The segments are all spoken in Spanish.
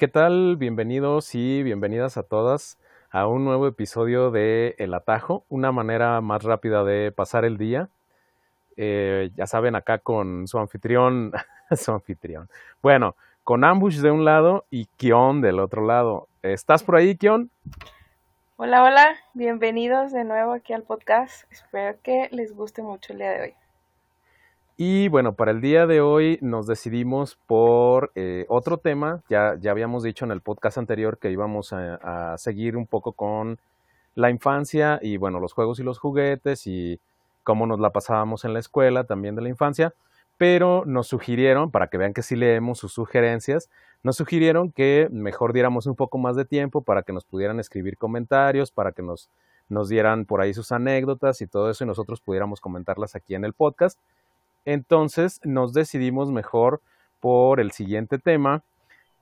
¿Qué tal? Bienvenidos y bienvenidas a todas a un nuevo episodio de El Atajo, una manera más rápida de pasar el día. Eh, ya saben, acá con su anfitrión, su anfitrión. Bueno, con Ambush de un lado y Kion del otro lado. ¿Estás por ahí, Kion? Hola, hola, bienvenidos de nuevo aquí al podcast. Espero que les guste mucho el día de hoy. Y bueno, para el día de hoy nos decidimos por eh, otro tema. Ya, ya habíamos dicho en el podcast anterior que íbamos a, a, seguir un poco con la infancia y bueno, los juegos y los juguetes y cómo nos la pasábamos en la escuela también de la infancia. Pero nos sugirieron, para que vean que sí leemos sus sugerencias, nos sugirieron que mejor diéramos un poco más de tiempo para que nos pudieran escribir comentarios, para que nos, nos dieran por ahí sus anécdotas y todo eso y nosotros pudiéramos comentarlas aquí en el podcast. Entonces nos decidimos mejor por el siguiente tema,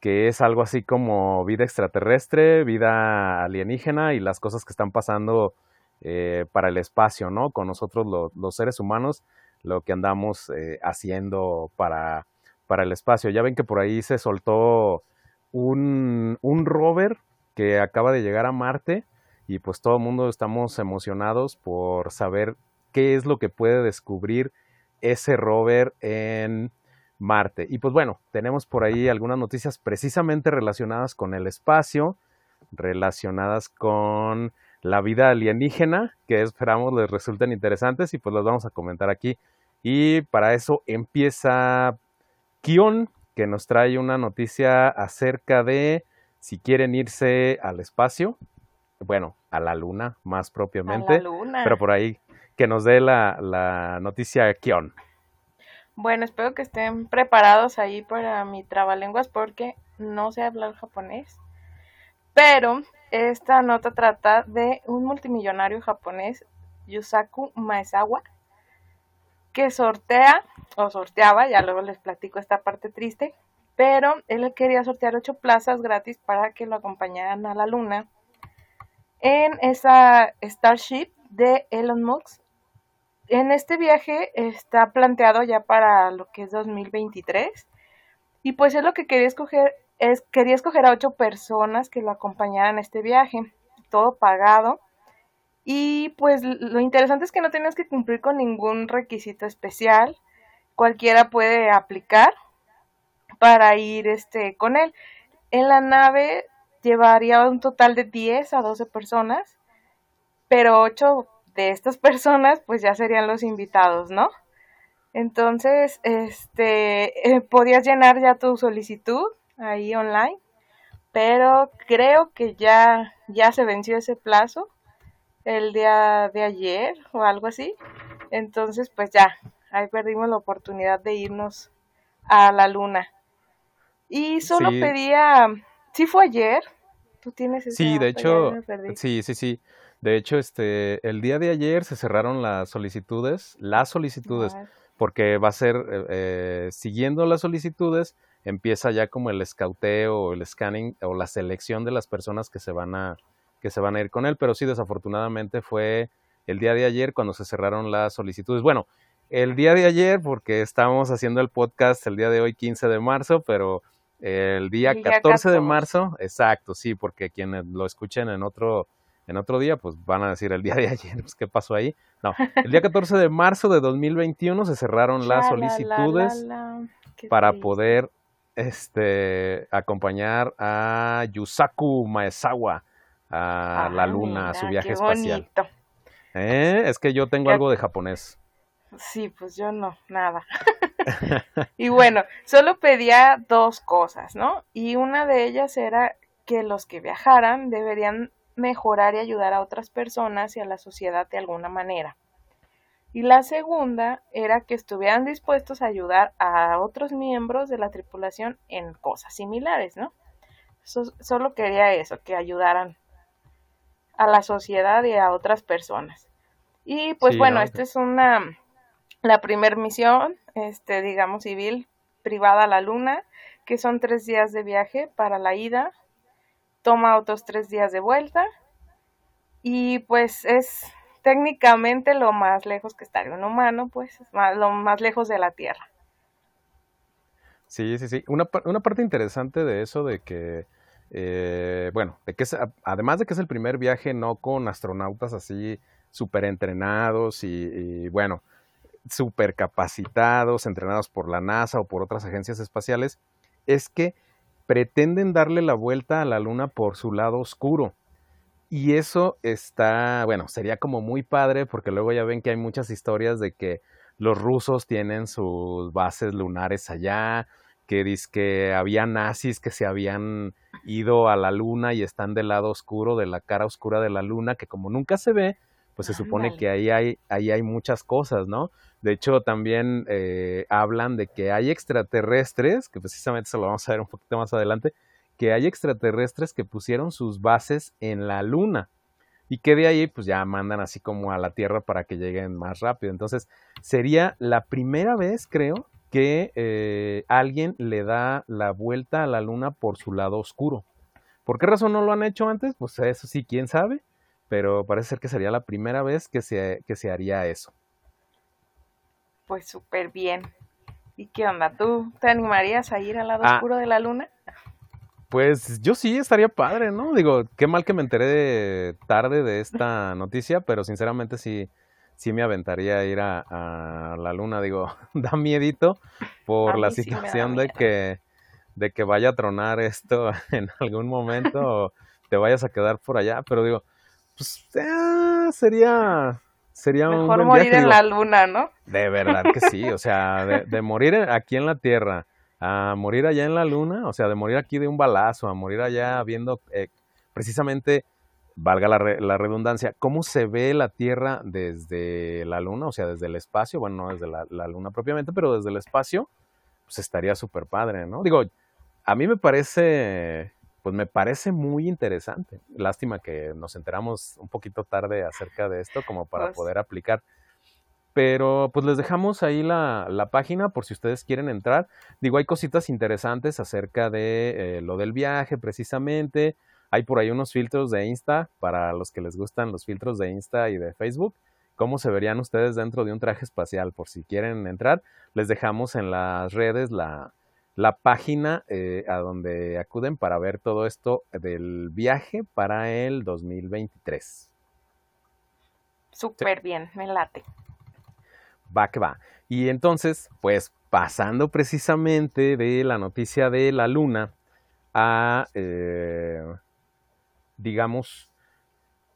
que es algo así como vida extraterrestre, vida alienígena y las cosas que están pasando eh, para el espacio, ¿no? Con nosotros lo, los seres humanos, lo que andamos eh, haciendo para, para el espacio. Ya ven que por ahí se soltó un, un rover que acaba de llegar a Marte y pues todo el mundo estamos emocionados por saber qué es lo que puede descubrir ese rover en Marte. Y pues bueno, tenemos por ahí algunas noticias precisamente relacionadas con el espacio, relacionadas con la vida alienígena, que esperamos les resulten interesantes y pues las vamos a comentar aquí. Y para eso empieza Kion, que nos trae una noticia acerca de si quieren irse al espacio, bueno, a la luna más propiamente, A la luna. pero por ahí que nos dé la, la noticia Kion. Bueno, espero que estén preparados ahí para mi trabalenguas porque no sé hablar japonés. Pero esta nota trata de un multimillonario japonés, Yusaku Maezawa, que sortea, o sorteaba, ya luego les platico esta parte triste, pero él quería sortear ocho plazas gratis para que lo acompañaran a la luna en esa Starship de Elon Musk. En este viaje está planteado ya para lo que es 2023 y pues es lo que quería escoger es quería escoger a ocho personas que lo acompañaran a este viaje, todo pagado. Y pues lo interesante es que no tienes que cumplir con ningún requisito especial, cualquiera puede aplicar para ir este con él. En la nave llevaría un total de 10 a 12 personas, pero 8 de estas personas pues ya serían los invitados, ¿no? Entonces, este, eh, podías llenar ya tu solicitud ahí online, pero creo que ya, ya se venció ese plazo el día de ayer o algo así. Entonces, pues ya, ahí perdimos la oportunidad de irnos a la luna. Y solo Sí. pedía, sí fue ayer, tú tienes ese Sí, de hecho, sí, sí, sí. De hecho, este, el día de ayer se cerraron las solicitudes, las solicitudes, porque va a ser, eh, eh, siguiendo las solicitudes, empieza ya como el escauteo o el scanning o la selección de las personas que se van a, que se van a ir con él, pero sí, desafortunadamente fue el día de ayer cuando se cerraron las solicitudes. Bueno, el día de ayer, porque estábamos haciendo el podcast el día de hoy, 15 de marzo, pero el día El día 14 de 14. marzo, exacto, sí, porque quienes lo escuchen en otro, en otro día, pues van a decir el día de ayer, pues qué pasó ahí. No, el día 14 de marzo de 2021 se cerraron las la, la, solicitudes la, la. Para triste. poder este acompañar a Yusaku Maezawa a la Ah, luna, a su viaje qué espacial. ¿Eh? Es que yo tengo algo de japonés. Sí, pues yo no, nada. y bueno, solo pedía dos cosas, ¿no? Y una de ellas era que los que viajaran deberían mejorar y ayudar a otras personas y a la sociedad de alguna manera. Y la segunda era que estuvieran dispuestos a ayudar a otros miembros de la tripulación en cosas similares, ¿no? So- solo quería eso, que ayudaran a la sociedad y a otras personas. Y pues Sí, bueno, ¿no? esta es una la primer misión, este, digamos, civil privada a la Luna, que son tres días de viaje para la ida, toma otros tres días de vuelta, y pues es técnicamente lo más lejos que estaría un humano, pues, lo más lejos de la Tierra. Sí, sí, sí. Una, una parte interesante de eso de que, eh, bueno, de que es, además de que es el primer viaje no con astronautas así súper entrenados y, y, bueno, súper capacitados, entrenados por la NASA o por otras agencias espaciales, es que pretenden darle la vuelta a la Luna por su lado oscuro. Y eso está, bueno, sería como muy padre porque luego ya ven que hay muchas historias de que los rusos tienen sus bases lunares allá, que dice que había nazis que se habían ido a la luna y están del lado oscuro, de la cara oscura de la luna, que como nunca se ve, pues se supone que ahí hay, ahí hay muchas cosas, ¿no? De hecho, también eh, hablan de que hay extraterrestres, que precisamente se lo vamos a ver un poquito más adelante, que hay extraterrestres que pusieron sus bases en la luna y que de ahí pues ya mandan así como a la Tierra para que lleguen más rápido. Entonces sería la primera vez, creo, que eh, alguien le da la vuelta a la Luna por su lado oscuro. ¿Por qué razón no lo han hecho antes? Pues eso sí, quién sabe, pero parece ser que sería la primera vez que se, que se haría eso. Pues súper bien. ¿Y qué onda? ¿Tú te animarías a ir al lado ah. oscuro de la Luna? Pues yo sí, estaría padre, ¿no? Digo, qué mal que me enteré tarde de esta noticia, pero sinceramente sí, sí me aventaría a ir a, la luna. Digo, da miedito por la situación de que, de que vaya a tronar esto en algún momento o te vayas a quedar por allá, pero digo, pues eh, sería, sería Mejor morir en la luna, ¿no? De verdad que sí, o sea, de, de morir aquí en la Tierra a morir allá en la luna, o sea, de morir aquí de un balazo, a morir allá viendo eh, precisamente, valga la, la, redundancia, cómo se ve la Tierra desde la luna, o sea, desde el espacio, bueno, no desde la, la luna propiamente, pero desde el espacio, pues estaría súper padre, ¿no? Digo, a mí me parece, pues me parece muy interesante. Lástima que nos enteramos un poquito tarde acerca de esto, como para pues poder aplicar pero pues les dejamos ahí la, la, página por si ustedes quieren entrar. Digo, hay cositas interesantes acerca de eh, lo del viaje precisamente. Hay por ahí unos filtros de Insta para los que les gustan los filtros de Insta y de Facebook. ¿Cómo se verían ustedes dentro de un traje espacial? Por si quieren entrar, les dejamos en las redes la, la página eh, a donde acuden para ver todo esto del viaje para el 2023. Súper bien, me late va que va. Y entonces, pues pasando precisamente de la noticia de la luna a, eh, digamos,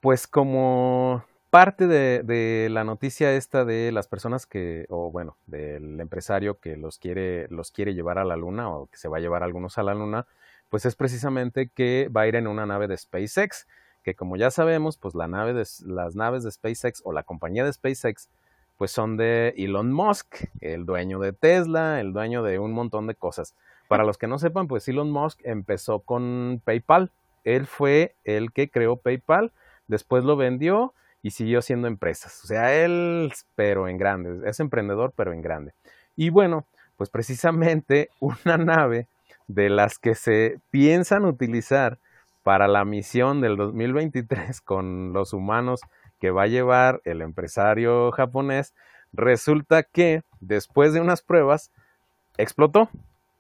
pues como parte de, la noticia esta de las personas que, o bueno, del empresario que los quiere, los quiere llevar a la luna o que se va a llevar algunos a la luna, pues es precisamente que va a ir en una nave de SpaceX, que como ya sabemos, pues la nave de, las naves de SpaceX o la compañía de SpaceX pues son de Elon Musk, el dueño de Tesla, el dueño de un montón de cosas. Para los que no sepan, pues Elon Musk empezó con PayPal. Él fue el que creó PayPal, después lo vendió y siguió haciendo empresas. O sea, él, pero en grande, es emprendedor, pero en grande. Y bueno, pues precisamente una nave de las que se piensan utilizar para la misión del 2023 con los humanos que va a llevar el empresario japonés, resulta que después de unas pruebas explotó.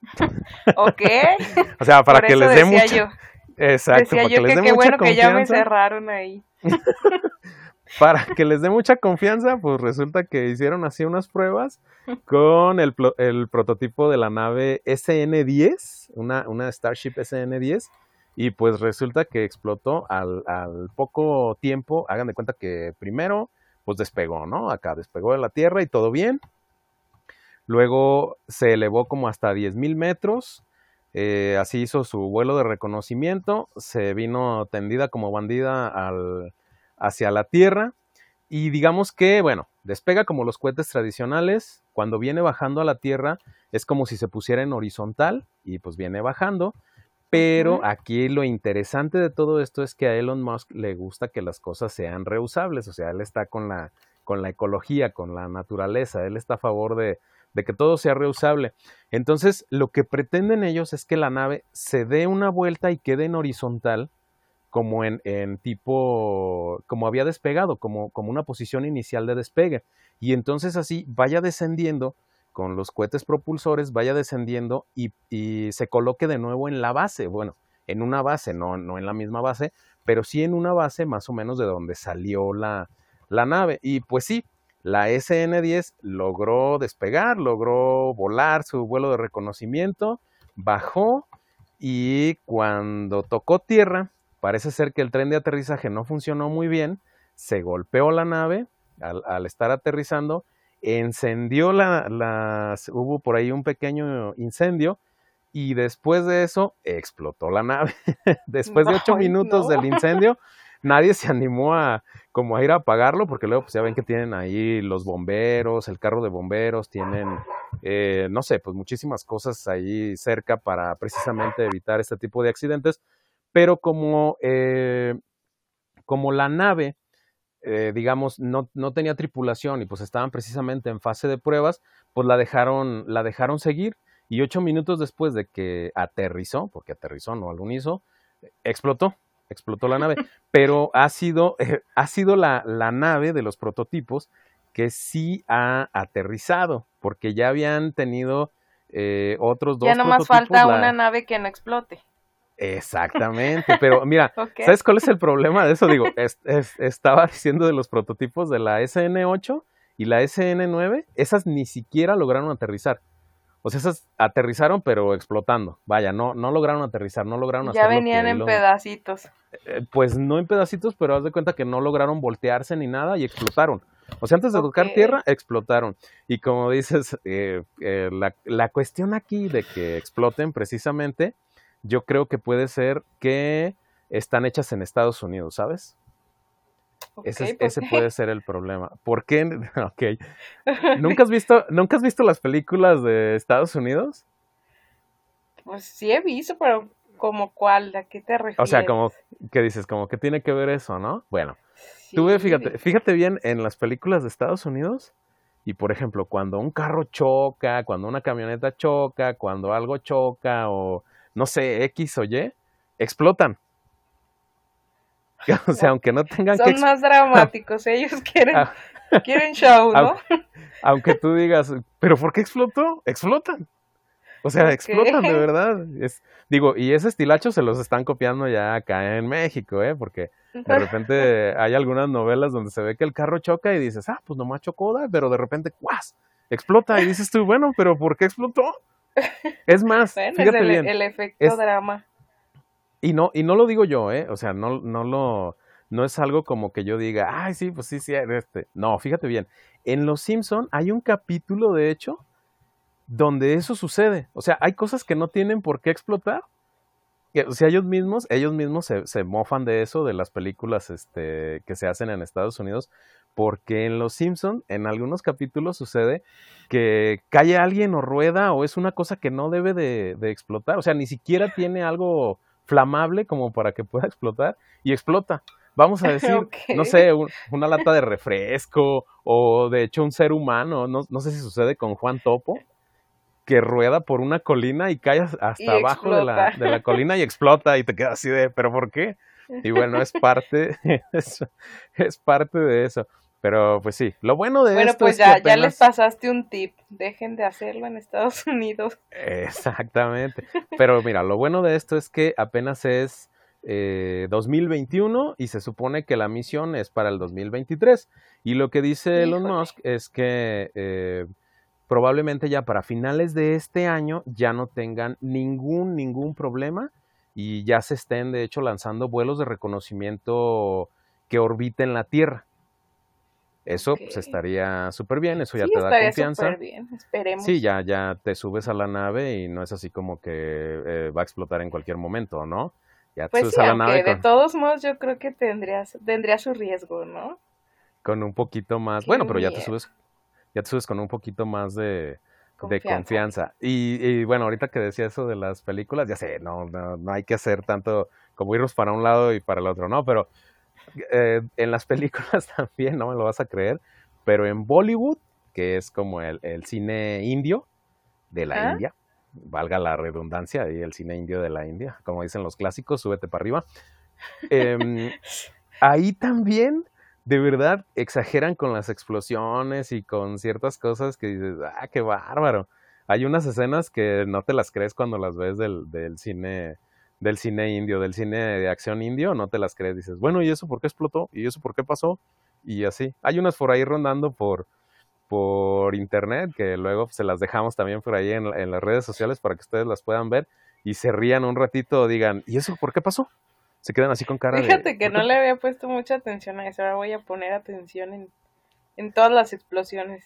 Ok. o sea, para que les dé mucha... Exacto, para que les dé bueno que ya me cerraron ahí. para que les dé mucha confianza, pues resulta que hicieron así unas pruebas con el, el prototipo de la nave SN-10, una, una Starship SN-10, y pues resulta que explotó al, al, poco tiempo, hagan de cuenta que primero pues despegó, ¿no? Acá despegó de la Tierra y todo bien. Luego se elevó como hasta 10.000 metros, eh, así hizo su vuelo de reconocimiento, se vino tendida como bandida al, hacia la Tierra y digamos que, bueno, despega como los cohetes tradicionales, cuando viene bajando a la Tierra es como si se pusiera en horizontal y pues viene bajando pero aquí lo interesante de todo esto es que a Elon Musk le gusta que las cosas sean reusables, o sea, él está con la, con la ecología, con la naturaleza, él está a favor de, de que todo sea reusable. Entonces, lo que pretenden ellos es que la nave se dé una vuelta y quede en horizontal, como en, en tipo, como había despegado, como, como una posición inicial de despegue. Y entonces así vaya descendiendo con los cohetes propulsores vaya descendiendo y, se coloque de nuevo en la base, bueno, en una base, no, no en la misma base, pero sí en una base más o menos de donde salió la, la nave. Y pues sí, la SN-10 logró despegar, logró volar su vuelo de reconocimiento, bajó y cuando tocó tierra, parece ser que el tren de aterrizaje no funcionó muy bien, se golpeó la nave al, estar aterrizando, encendió la, las, hubo por ahí un pequeño incendio y después de eso explotó la nave. después de ocho minutos del incendio, nadie se animó a como a ir a apagarlo, porque luego pues ya ven que tienen ahí los bomberos, el carro de bomberos, tienen, eh, no sé, pues muchísimas cosas ahí cerca para precisamente evitar este tipo de accidentes, pero como, eh, como la nave, eh, digamos, no, no, tenía tripulación y pues estaban precisamente en fase de pruebas, pues la dejaron, la dejaron seguir. Y ocho minutos después de que aterrizó, porque aterrizó, no algún hizo, explotó explotó la nave, pero ha sido, ha sido la, la, nave de los prototipos que sí ha aterrizado, porque ya habían tenido eh, otros dos. Ya nomás falta una nave que no explote. Exactamente, pero mira, ¿sabes cuál es el problema de eso? Digo, estaba diciendo de los prototipos de la SN8 y la SN9, esas ni siquiera lograron aterrizar. O sea, esas aterrizaron pero explotando. Vaya, no, no lograron aterrizar, no lograron Ya venían en pedacitos. Eh, pues no en pedacitos, pero haz de cuenta que no lograron voltearse ni nada y explotaron. O sea, antes de tocar tierra, explotaron. Y como dices, eh, eh, la, la cuestión aquí de que exploten precisamente, yo creo que puede ser que están hechas en Estados Unidos, ¿sabes? Ese, ese puede ser el problema. ¿Por qué? Ok. ¿Nunca has visto, ¿Nunca has visto las películas de Estados Unidos? Pues sí he visto, pero como cuál, ¿a qué te refieres? O sea, como, ¿qué dices? Como que tiene que ver eso, ¿no? Bueno, tú fíjate, fíjate bien en las películas de Estados Unidos y, por ejemplo, cuando un carro choca, cuando una camioneta choca, cuando algo choca o, no sé, X o Y, explotan. O sea, aunque no tengan Son más dramáticos, ellos quieren, ah. quieren show, ¿no? Aunque, tú digas, ¿pero por qué explotó? Explotan. O sea, explotan de verdad. Es, digo, y ese estilacho se los están copiando ya acá en México, ¿eh? Porque de repente hay algunas novelas donde se ve que el carro choca y dices, ah, pues nomás chocó, pero de repente, ¡cuas! Explota y dices tú, bueno, pero ¿por qué explotó? Es más, fíjate el, bien. El efecto drama. Y no, y no lo digo yo, ¿eh? O sea, no, no lo, no es algo como que yo diga, ay, sí, pues sí, sí, este. No, fíjate bien. En Los Simpson hay un capítulo, de hecho, donde eso sucede. O sea, hay cosas que no tienen por qué explotar. O sea, ellos mismos, ellos mismos se, se mofan de eso, de las películas este, que se hacen en Estados Unidos, porque en Los Simpson, en algunos capítulos sucede que cae alguien o rueda o es una cosa que no debe de, de explotar. O sea, ni siquiera tiene algo flamable como para que pueda explotar y explota. Vamos a decir, no sé, una lata de refresco o de hecho un ser humano, no, no, sé si sucede con Juan Topo, que rueda por una colina y cae hasta abajo de la, de la, colina y explota y te quedas así de, pero ¿por qué? Y bueno, es parte, es parte de eso. Pero pues sí, lo bueno de bueno, esto pues es ya, que ya les pasaste un tip, dejen de hacerlo en Estados Unidos. Exactamente. Pero mira, lo bueno de esto es que apenas es eh, 2021 y se supone que la misión es para el 2023. Y lo que dice Elon Musk es que eh, probablemente ya para finales de este año ya no tengan ningún, ningún problema y ya se estén de hecho lanzando vuelos de reconocimiento que orbiten la Tierra. Eso pues estaría súper bien, eso ya te da confianza. Bien, esperemos. Sí, ya, ya te subes a la nave y no es así como que eh, va a explotar en cualquier momento, ¿no? Ya te pues subes a la nave. De todos modos, yo creo que tendrías, tendría su riesgo, ¿no? Con un poquito más. bueno, pero ya te subes, ya te subes con un poquito más de, confianza. de confianza. Y, y, bueno, ahorita que decía eso de las películas, ya sé, no, no, no hay que hacer tanto como irnos para un lado y para el otro, ¿no? Pero eh, en las películas también, no me lo vas a creer, pero en Bollywood, que es como el, cine indio de la India, valga la redundancia, y el cine indio de la India, como dicen los clásicos, súbete para arriba. Em, ahí también de verdad exageran con las explosiones y con ciertas cosas que dices, ah, qué bárbaro. Hay unas escenas que no te las crees cuando las ves del, del cine del cine indio, del cine de acción indio, no te las crees, dices, bueno, ¿y eso por qué explotó? ¿Y eso por qué pasó? Y así. Hay unas por ahí rondando por, por internet que luego se las dejamos también por ahí en, en las redes sociales para que ustedes las puedan ver y se rían un ratito, digan, ¿y eso por qué pasó? Se quedan así con cara Fíjate que no le había puesto mucha atención a eso, ahora voy a poner atención en, en todas las explosiones.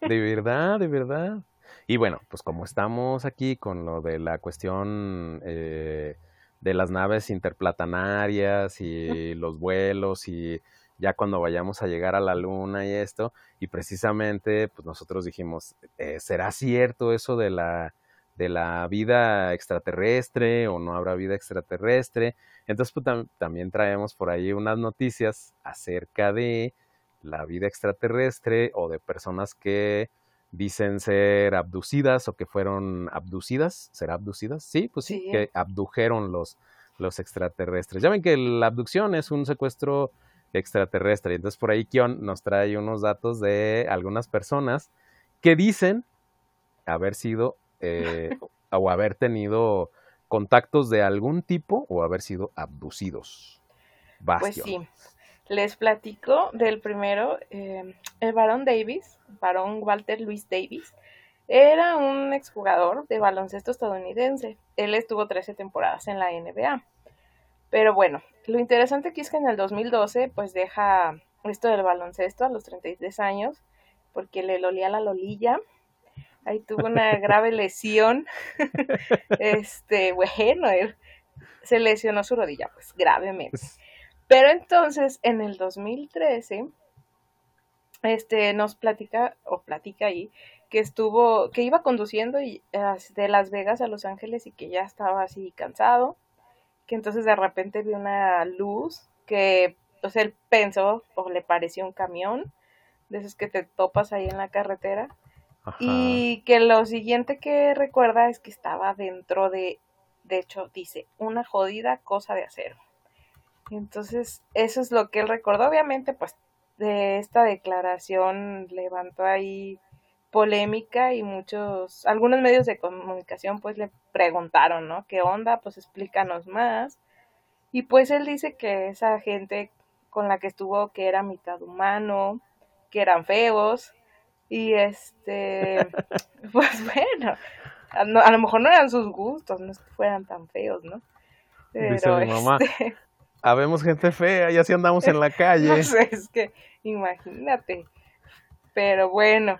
De verdad, de verdad. Y bueno, pues como estamos aquí con lo de la cuestión eh, de las naves interplatanarias y los vuelos y ya cuando vayamos a llegar a la luna y esto, y precisamente pues nosotros dijimos, eh, ¿será cierto eso de la, de la vida extraterrestre o no habrá vida extraterrestre? Entonces pues, también traemos por ahí unas noticias acerca de la vida extraterrestre o de personas que dicen ser abducidas o que fueron abducidas, ¿será abducidas? Sí, pues sí, que abdujeron los, los extraterrestres. Ya ven que la abducción es un secuestro extraterrestre. Entonces por ahí Kion nos trae unos datos de algunas personas que dicen haber sido eh, o haber tenido contactos de algún tipo o haber sido abducidos. Pues sí. Les platico del primero, eh, el varón Davis, varón Walter Luis Davis, era un exjugador de baloncesto estadounidense. Él estuvo 13 temporadas en la NBA. Pero bueno, lo interesante aquí es que en el 2012 pues deja esto del baloncesto a los 33 años porque le lolía la lolilla. Ahí tuvo una grave lesión. este, bueno, él se lesionó su rodilla, pues gravemente. Pero entonces, en el 2013, este, nos platica, o platica ahí, que estuvo, que iba conduciendo y, de Las Vegas a Los Ángeles y que ya estaba así cansado, que entonces de repente vio una luz que, pues él pensó, o le pareció un camión, de esos que te topas ahí en la carretera, y que lo siguiente que recuerda es que estaba dentro de, de hecho, dice, una jodida cosa de acero. Entonces, eso es lo que él recordó. Obviamente, pues de esta declaración levantó ahí polémica y muchos, algunos medios de comunicación pues le preguntaron, ¿no? ¿Qué onda? Pues explícanos más. Y pues él dice que esa gente con la que estuvo que era mitad humano, que eran feos y este, pues bueno, a, lo mejor no eran sus gustos, no es que fueran tan feos, ¿no? Pero este, habemos gente fea y así andamos en la calle. No sé, es que imagínate. Pero bueno,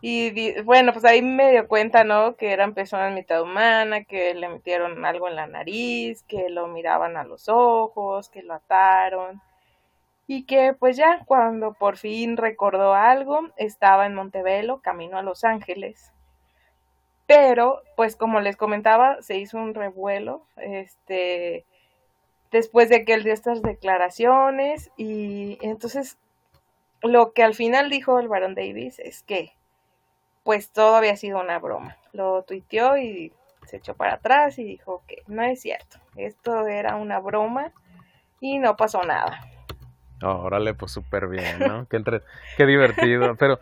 y bueno, pues ahí me dio cuenta, ¿no? Que eran personas mitad humana, que le metieron algo en la nariz, que lo miraban a los ojos, que lo ataron. Y que pues ya cuando por fin recordó algo, estaba en Montevelo, camino a Los Ángeles. Pero, pues como les comentaba, se hizo un revuelo, este, después de que él dio estas declaraciones y entonces lo que al final dijo el varón Davis es que pues todo había sido una broma. Lo tuiteó y se echó para atrás y dijo que no es cierto, esto era una broma y no pasó nada. órale, pues súper bien, ¿no? qué, qué divertido. Pero,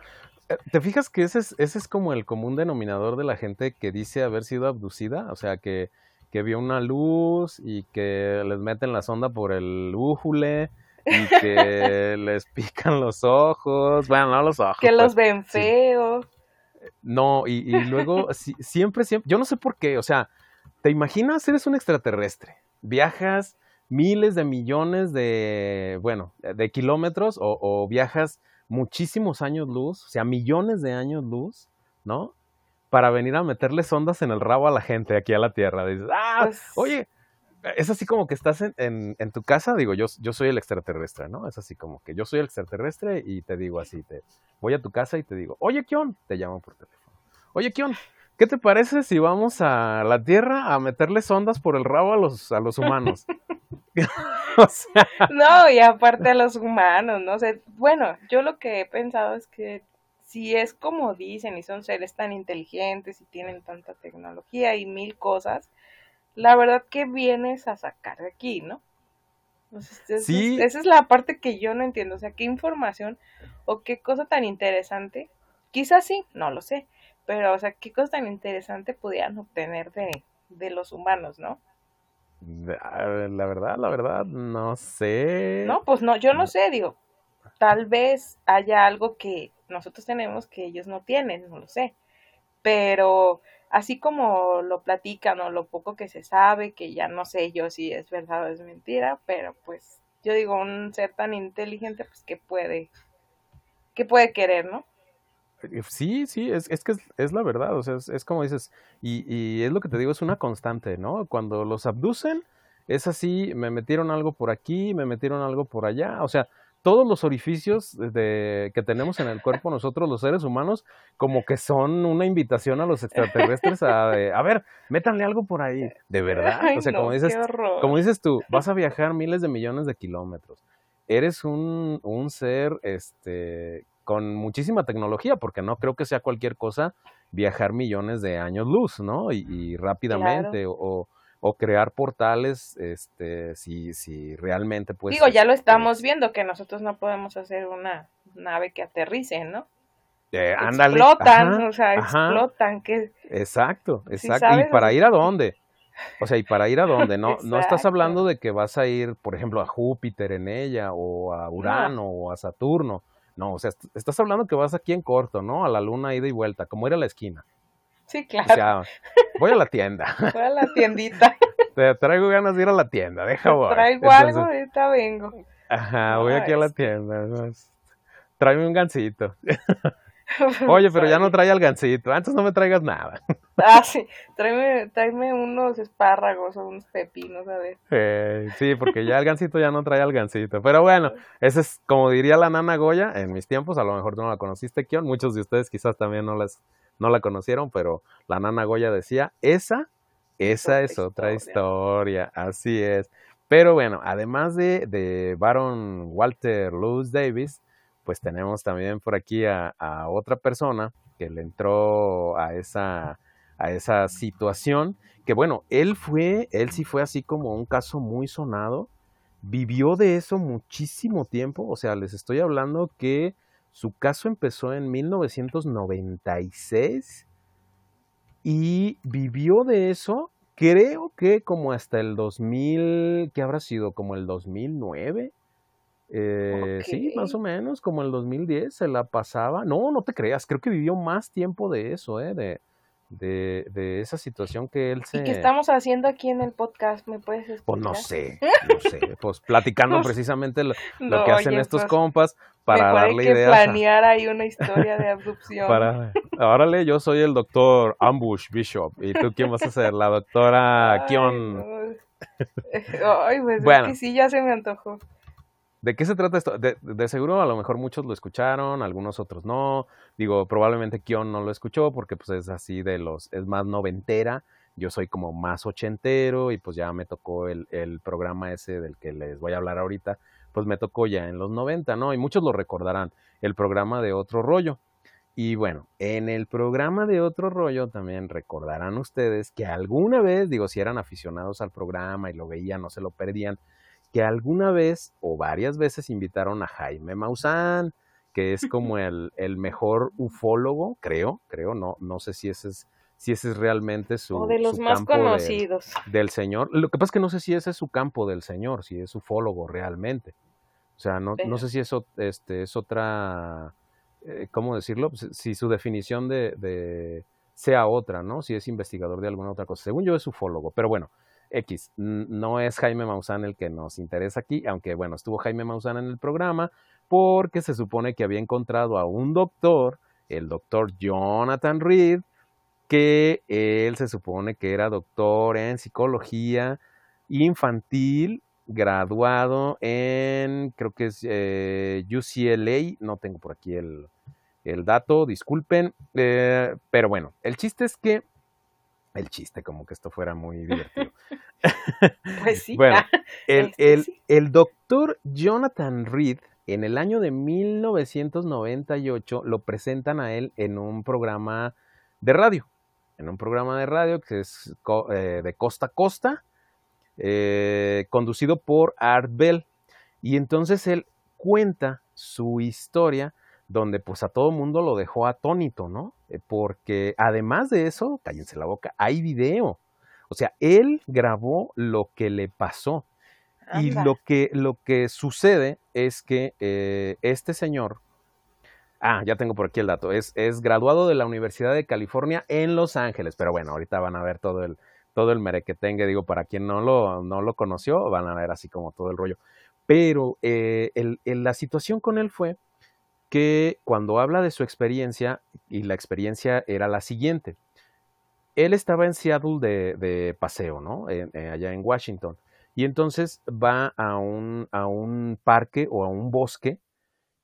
eh, ¿te fijas que ese es, ese es como el común denominador de la gente que dice haber sido abducida? O sea, que que vio una luz y que les meten la sonda por el újule y que les pican los ojos, bueno, no los ojos. Que los pues, ven feos. No, y, luego siempre, siempre, yo no sé por qué, o sea, ¿te imaginas? Eres un extraterrestre, viajas miles de millones de, bueno, de kilómetros o, o viajas muchísimos años luz, o sea, millones de años luz, ¿no? Para venir a meterle sondas en el rabo a la gente aquí a la Tierra. Dices, ah, pues oye, es así como que estás en, tu casa, digo, yo, yo soy el extraterrestre, ¿no? Es así como que yo soy el extraterrestre y te digo así, te voy a tu casa y te digo, oye, Kion, te llamo por teléfono. Oye, Kion, ¿qué te parece si vamos a la Tierra a meterle sondas por el rabo a los, a los humanos? No, y aparte a los humanos, ¿no? sé bueno, yo lo que he pensado es que si es como dicen y son seres tan inteligentes y tienen tanta tecnología y mil cosas, la verdad que vienes a sacar de aquí, ¿no? sí. esa es la parte que yo no entiendo. O sea, qué información o qué cosa tan interesante. Quizás sí, no lo sé. Pero, o sea, qué cosa tan interesante pudieran obtener de, de los humanos, ¿no? La verdad, la verdad, no sé. No, pues no, yo no sé, digo, tal vez haya algo que nosotros tenemos que ellos no tienen, no lo sé. Pero así como lo platican o lo poco que se sabe, que ya no sé yo si es verdad o es mentira, pero pues yo digo, un ser tan inteligente, pues que puede, que puede querer, ¿no? Eh, sí, sí, es, es que es, la verdad, o sea, es, como dices, y, y, es lo que te digo, es una constante, ¿no? Cuando los abducen, es así, me metieron algo por aquí, me metieron algo por allá, o sea, todos los orificios de, que tenemos en el cuerpo nosotros los seres humanos como que son una invitación a los extraterrestres a, a ver, métanle algo por ahí, de verdad, o sea, como dices, como dices tú, vas a viajar miles de millones de kilómetros, eres un, un ser, este, con muchísima tecnología, porque no creo que sea cualquier cosa viajar millones de años luz, ¿no? Y, rápidamente, o, o, crear portales, este, si, si realmente pues... Digo, ya lo estamos viendo, que nosotros no podemos hacer una nave que aterrice, ¿no? Eh, ándale. Explotan, o sea, explotan. Que... Exacto, exacto. ¿Y para ir a dónde? O sea, ¿y para ir a dónde? No, no estás hablando de que vas a ir, por ejemplo, a Júpiter en ella, o a Urano, o a Saturno. No, o sea, estás hablando que vas aquí en corto, ¿no? A la luna ida y vuelta, como ir a la esquina. Sí, claro. O sea, voy a la tienda. Voy a la tiendita. Te traigo ganas de ir a la tienda, deja voy. Traigo algo, ahorita vengo. Ajá, voy aquí a la tienda. Tráeme un gancito. Oye, pero ya no trae al gancito. Antes no me traigas nada. Ah, sí. Tráeme, tráeme unos espárragos o unos pepinos, a ver. Eh, sí, porque ya el gancito ya no trae al gancito. Pero bueno, ese es como diría la nana Goya en mis tiempos. A lo mejor tú no la conociste, Kion. Muchos de ustedes quizás también no, las, no la conocieron, pero la nana Goya decía, esa, esa es otra, historia. Así es. Pero bueno, además de, de Baron Walter Lewis Davis, pues tenemos también por aquí a, otra persona que le entró a esa, a esa situación, que bueno, él fue, él sí fue así como un caso muy sonado, vivió de eso muchísimo tiempo, o sea, les estoy hablando que su caso empezó en 1996 y vivió de eso, creo que como hasta el 2000, ¿qué habrá sido? Como el 2009 eh, Sí, más o menos, como el 2010 se la pasaba. No, no te creas, creo que vivió más tiempo de eso, ¿eh? De, de, de esa situación que él se... ¿Y qué estamos haciendo aquí en el podcast? ¿Me puedes explicar? Pues no sé, no sé, pues platicando precisamente lo, que hacen estos pues, compas para darle que ideas. planear ahí una historia de abducción. para, órale, yo soy el doctor Ambush Bishop, ¿y tú quién vas a ser? La doctora Kion. Ay, pues bueno. sí, ya se me antojó. ¿De qué se trata esto? De, seguro a lo mejor muchos lo escucharon, algunos otros no. Digo, probablemente Kion no lo escuchó porque pues es así de los, es más noventera. Yo soy como más ochentero y pues ya me tocó el, el programa ese del que les voy a hablar ahorita, pues me tocó ya en los noventa, ¿no? Y muchos lo recordarán, el programa de Otro Rollo. Y bueno, en el programa de Otro Rollo también recordarán ustedes que alguna vez, digo, si eran aficionados al programa y lo veían, no se lo perdían, que alguna vez o varias veces invitaron a Jaime Maussan, que es como el, el mejor ufólogo, creo, creo, no, no sé si ese es, si ese es realmente su. O de los más conocidos. del señor. Lo que pasa es que no sé si ese es su campo del señor, si es ufólogo realmente. O sea, no, no sé si eso este, es otra. Eh, ¿Cómo decirlo? Si su definición de, de, sea otra, ¿no? Si es investigador de alguna otra cosa. Según yo es ufólogo, pero bueno, X, no es Jaime Maussan el que nos interesa aquí, aunque bueno, estuvo Jaime Maussan en el programa porque se supone que había encontrado a un doctor, el doctor Jonathan Reed, que él se supone que era doctor en psicología infantil, graduado en, creo que es eh, UCLA, no tengo por aquí el, dato, disculpen, eh, pero bueno, el chiste es que el chiste, como que esto fuera muy divertido. pues sí. bueno, el, el, doctor Jonathan Reed, en el año de 1998, lo presentan a él en un programa de radio. En un programa de radio que es eh, de costa a costa. eh, conducido por Art Bell. Y entonces él cuenta su historia donde pues a todo mundo lo dejó atónito, ¿no? Eh, porque además de eso, cállense la boca, hay video. O sea, él grabó lo que le pasó. Y lo que, lo que sucede es que eh, este señor, ah, ya tengo por aquí el dato, es, es graduado de la Universidad de California en Los Ángeles, pero bueno, ahorita van a ver todo el, todo el merequetengue, digo, para quien no lo, no lo conoció, van a ver así como todo el rollo. Pero eh, la situación con él fue que cuando habla de su experiencia, y la experiencia era la siguiente, él estaba en Seattle de, paseo, ¿no? allá en Washington. Y entonces va a un, a un parque o a un bosque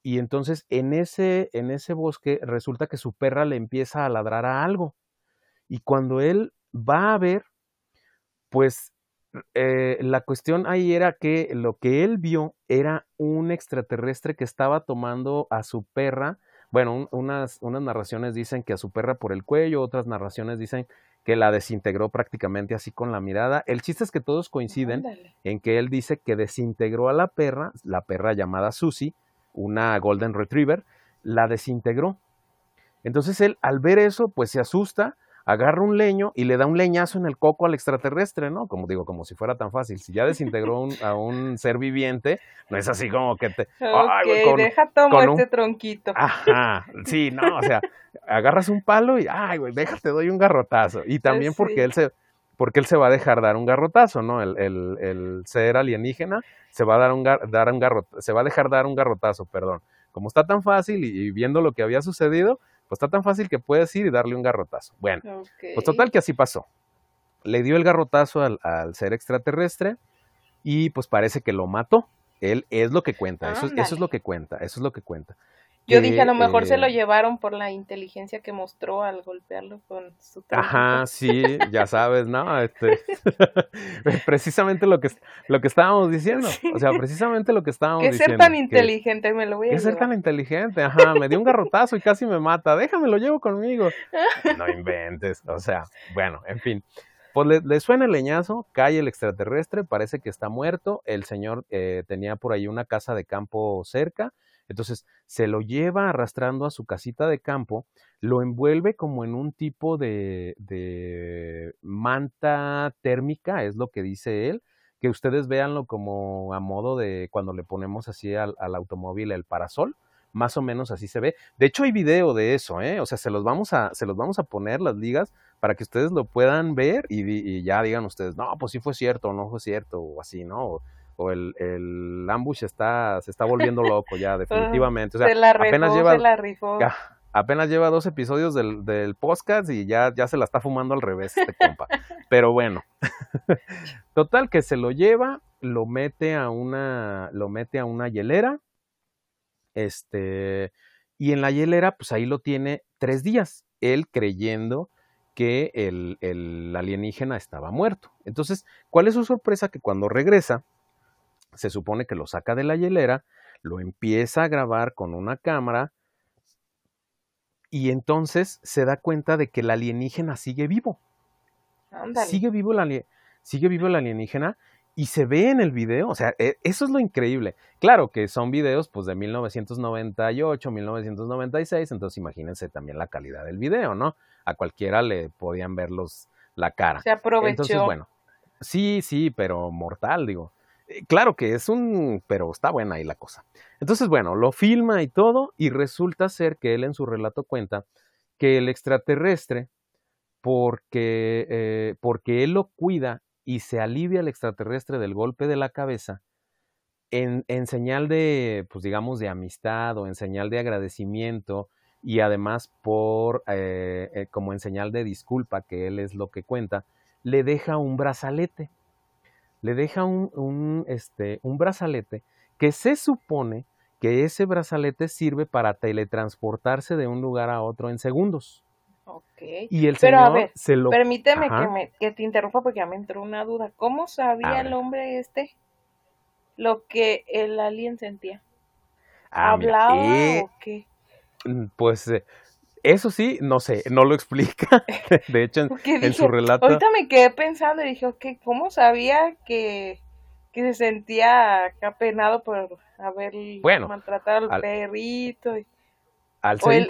y entonces en ese, en ese bosque resulta que su perra le empieza a ladrar a algo. Y cuando él va a ver, pues eh, la cuestión ahí era que lo que él vio era un extraterrestre que estaba tomando a su perra. Bueno, unas, unas narraciones dicen que a su perra por el cuello, otras narraciones dicen que la desintegró prácticamente así con la mirada. El chiste es que todos coinciden en que él dice que desintegró a la perra, la perra llamada Susie, una Golden Retriever, la desintegró. Entonces él al ver eso, pues se asusta, agarra un leño y le da un leñazo en el coco al extraterrestre, ¿no? Como digo, como si fuera tan fácil. Si ya desintegró a un ser viviente, no es así como que te... Ok, deja tomar este tronquito. Ajá, sí, no, o sea, agarras un palo y, ay, güey, déjate, doy un garrotazo. Y también porque él se... Porque él se va a dejar dar un garrotazo, ¿no? El, el, el ser alienígena se va a dar un, dar un se va a dejar dar un garrotazo, perdón. Como está tan fácil y viendo lo que había sucedido, pues está tan fácil que puedes ir y darle un garrotazo. Bueno, pues total que así pasó. Le dio el garrotazo al, ser extraterrestre y pues parece que lo mató. Él es lo que cuenta, eso, eso, es lo que cuenta, eso es lo que cuenta. Yo dije, a lo mejor se lo eh, llevaron por la inteligencia que mostró al golpearlo con su Ajá, sí, ya sabes, ¿no? Este, precisamente lo que, lo que estábamos diciendo. O sea, precisamente lo que estábamos diciendo. Que ser tan inteligente, me lo voy a ¿Qué ser tan inteligente? Ajá, me dio un garrotazo y casi me mata. Déjame, lo llevo conmigo. No inventes. O sea, bueno, en fin. Pues le, suena el leñazo, cae el extraterrestre, parece que está muerto. El señor eh, tenía por ahí una casa de campo cerca entonces se lo lleva arrastrando a su casita de campo, lo envuelve como en un tipo de, manta térmica, es lo que dice él, que ustedes véanlo como a modo de cuando le ponemos así al, automóvil el parasol, más o menos así se ve. De hecho hay video de eso, ¿eh? O sea, se los vamos a, se los vamos a poner las ligas para que ustedes lo puedan ver y, ya digan ustedes, no, pues sí fue cierto no fue cierto o así, ¿no? El, el ambush está, se está volviendo loco ya, definitivamente. O sea, se la apenas lleva, apenas lleva dos episodios del, del, podcast y ya, ya se la está fumando al revés este compa. Pero bueno, total que se lo lleva, lo mete a una, lo mete a una hielera, este, y en la hielera, pues ahí lo tiene tres días, él creyendo que el, el alienígena estaba muerto. Entonces, ¿cuál es su sorpresa? Que cuando regresa, se supone que lo saca de la hielera, lo empieza a grabar con una cámara y entonces se da cuenta de que el alienígena sigue vivo. Sigue vivo, el sigue vivo el alienígena y se ve en el video, o sea, e, eso es lo increíble. Claro que son videos pues de 1998, 1996, entonces imagínense también la calidad del video, ¿no? A cualquiera le podían ver la cara. Se aprovechó. Entonces, bueno, sí, sí, pero mortal, digo. Eh, claro que es un, pero está buena ahí la cosa. Entonces, bueno, lo filma y todo, y resulta ser que él en su relato cuenta que el extraterrestre, porque, eh, porque él lo cuida y se alivia el extraterrestre del golpe de la cabeza, en, en, señal de, pues digamos, de amistad o en señal de agradecimiento y además por, eh, como en señal de disculpa, que él es lo que cuenta, le deja un brazalete le deja un, este, un brazalete que se supone que ese brazalete sirve para teletransportarse de un lugar a otro en segundos. Ok. Y el Pero señor se lo... Permíteme que, me, que te interrumpa porque ya me entró una duda. ¿Cómo sabía el hombre este lo que el alien sentía? Ah, ¿Hablaba eh, o qué? Mm, pues eh, Eso sí, no sé, no lo explica. De hecho, en, su relato. Ahorita me quedé pensando y dije, ¿cómo sabía que, que se sentía apenado por haber maltratado al, perrito? Al o él,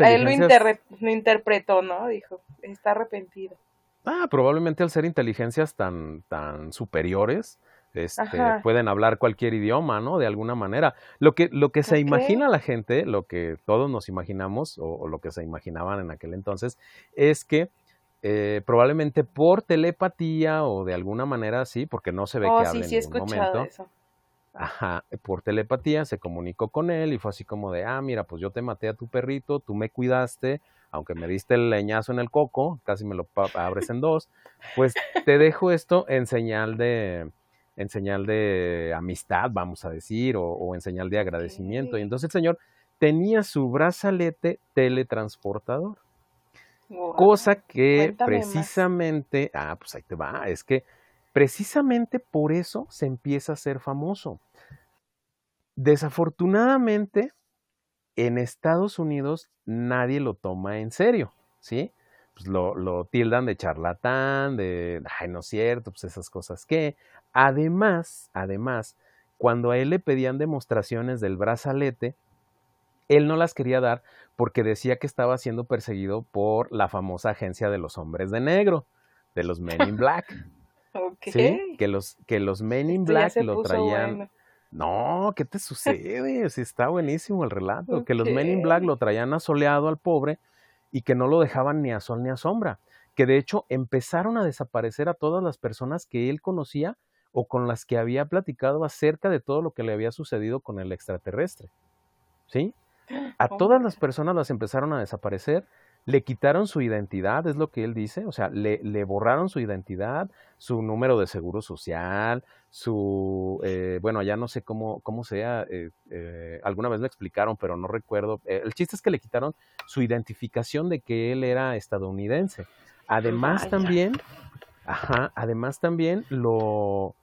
lo, interpretó, ¿no? Dijo, está arrepentido. Ah, probablemente al ser inteligencias tan, tan superiores, este, pueden hablar cualquier idioma, ¿no? De alguna manera. Lo que, lo que se imagina la gente, lo que todos nos imaginamos, o, lo que se imaginaban en aquel entonces, es que eh, probablemente por telepatía o de alguna manera así, porque no se ve oh, que hable en ningún momento. Ajá, por telepatía se comunicó con él y fue así como de, ah, mira, pues yo te maté a tu perrito, tú me cuidaste, aunque me diste el leñazo en el coco, casi me lo abres en dos, pues te dejo esto en señal de, en señal de amistad, vamos a decir, o, en señal de agradecimiento. Y entonces el Señor tenía su brazalete teletransportador. cosa que precisamente, ah, pues ahí te va, es que precisamente por eso se empieza a ser famoso. Desafortunadamente, en Estados Unidos nadie lo toma en serio, ¿sí? Pues lo, lo, tildan de charlatán, de, ay, no es cierto, pues esas cosas que. Además, además, cuando a él le pedían demostraciones del brazalete, él no las quería dar porque decía que estaba siendo perseguido por la famosa agencia de los hombres de negro, de los Men in Black. ¿Sí? Que los, que los Men in Black lo traían. No, ¿qué te sucede? Si está buenísimo el relato. Que los Men in Black lo traían asoleado al pobre y que no lo dejaban ni a sol ni a sombra. Que de hecho empezaron a desaparecer a todas las personas que él conocía o con las que había platicado acerca de todo lo que le había sucedido con el extraterrestre. ¿Sí? A todas las personas las empezaron a desaparecer le quitaron su identidad, es lo que él dice, o sea, le, le borraron su identidad, su número de seguro social, su, eh, bueno, ya no sé cómo, cómo sea, eh, eh, alguna vez lo explicaron, pero no recuerdo. el chiste es que le quitaron su identificación de que él era estadounidense. Además también, ajá, además también lo,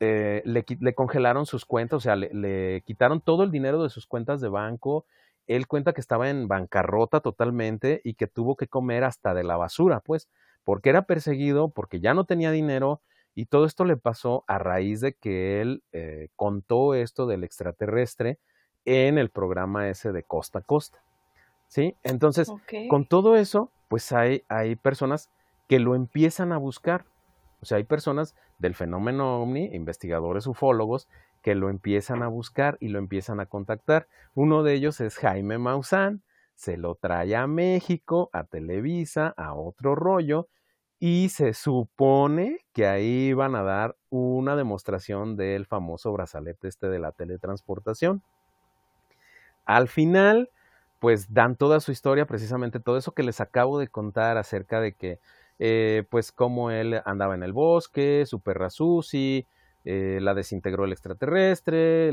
le, le, congelaron sus cuentas, o sea, le, le, quitaron todo el dinero de sus cuentas de banco, él cuenta que estaba en bancarrota totalmente y que tuvo que comer hasta de la basura, pues, porque era perseguido, porque ya no tenía dinero y todo esto le pasó a raíz de que él eh, contó esto del extraterrestre en el programa ese de Costa a Costa. ¿Sí? Entonces, con todo eso, pues hay, hay personas que lo empiezan a buscar. O sea, hay personas del fenómeno ovni, investigadores ufólogos, que lo empiezan a buscar y lo empiezan a contactar. Uno de ellos es Jaime Maussan, se lo trae a México, a Televisa, a otro rollo, y se supone que ahí van a dar una demostración del famoso brazalete este de la teletransportación. Al final, pues dan toda su historia, precisamente todo eso que les acabo de contar acerca de que, eh, pues cómo él andaba en el bosque, su perra Susi, eh, la desintegró el extraterrestre,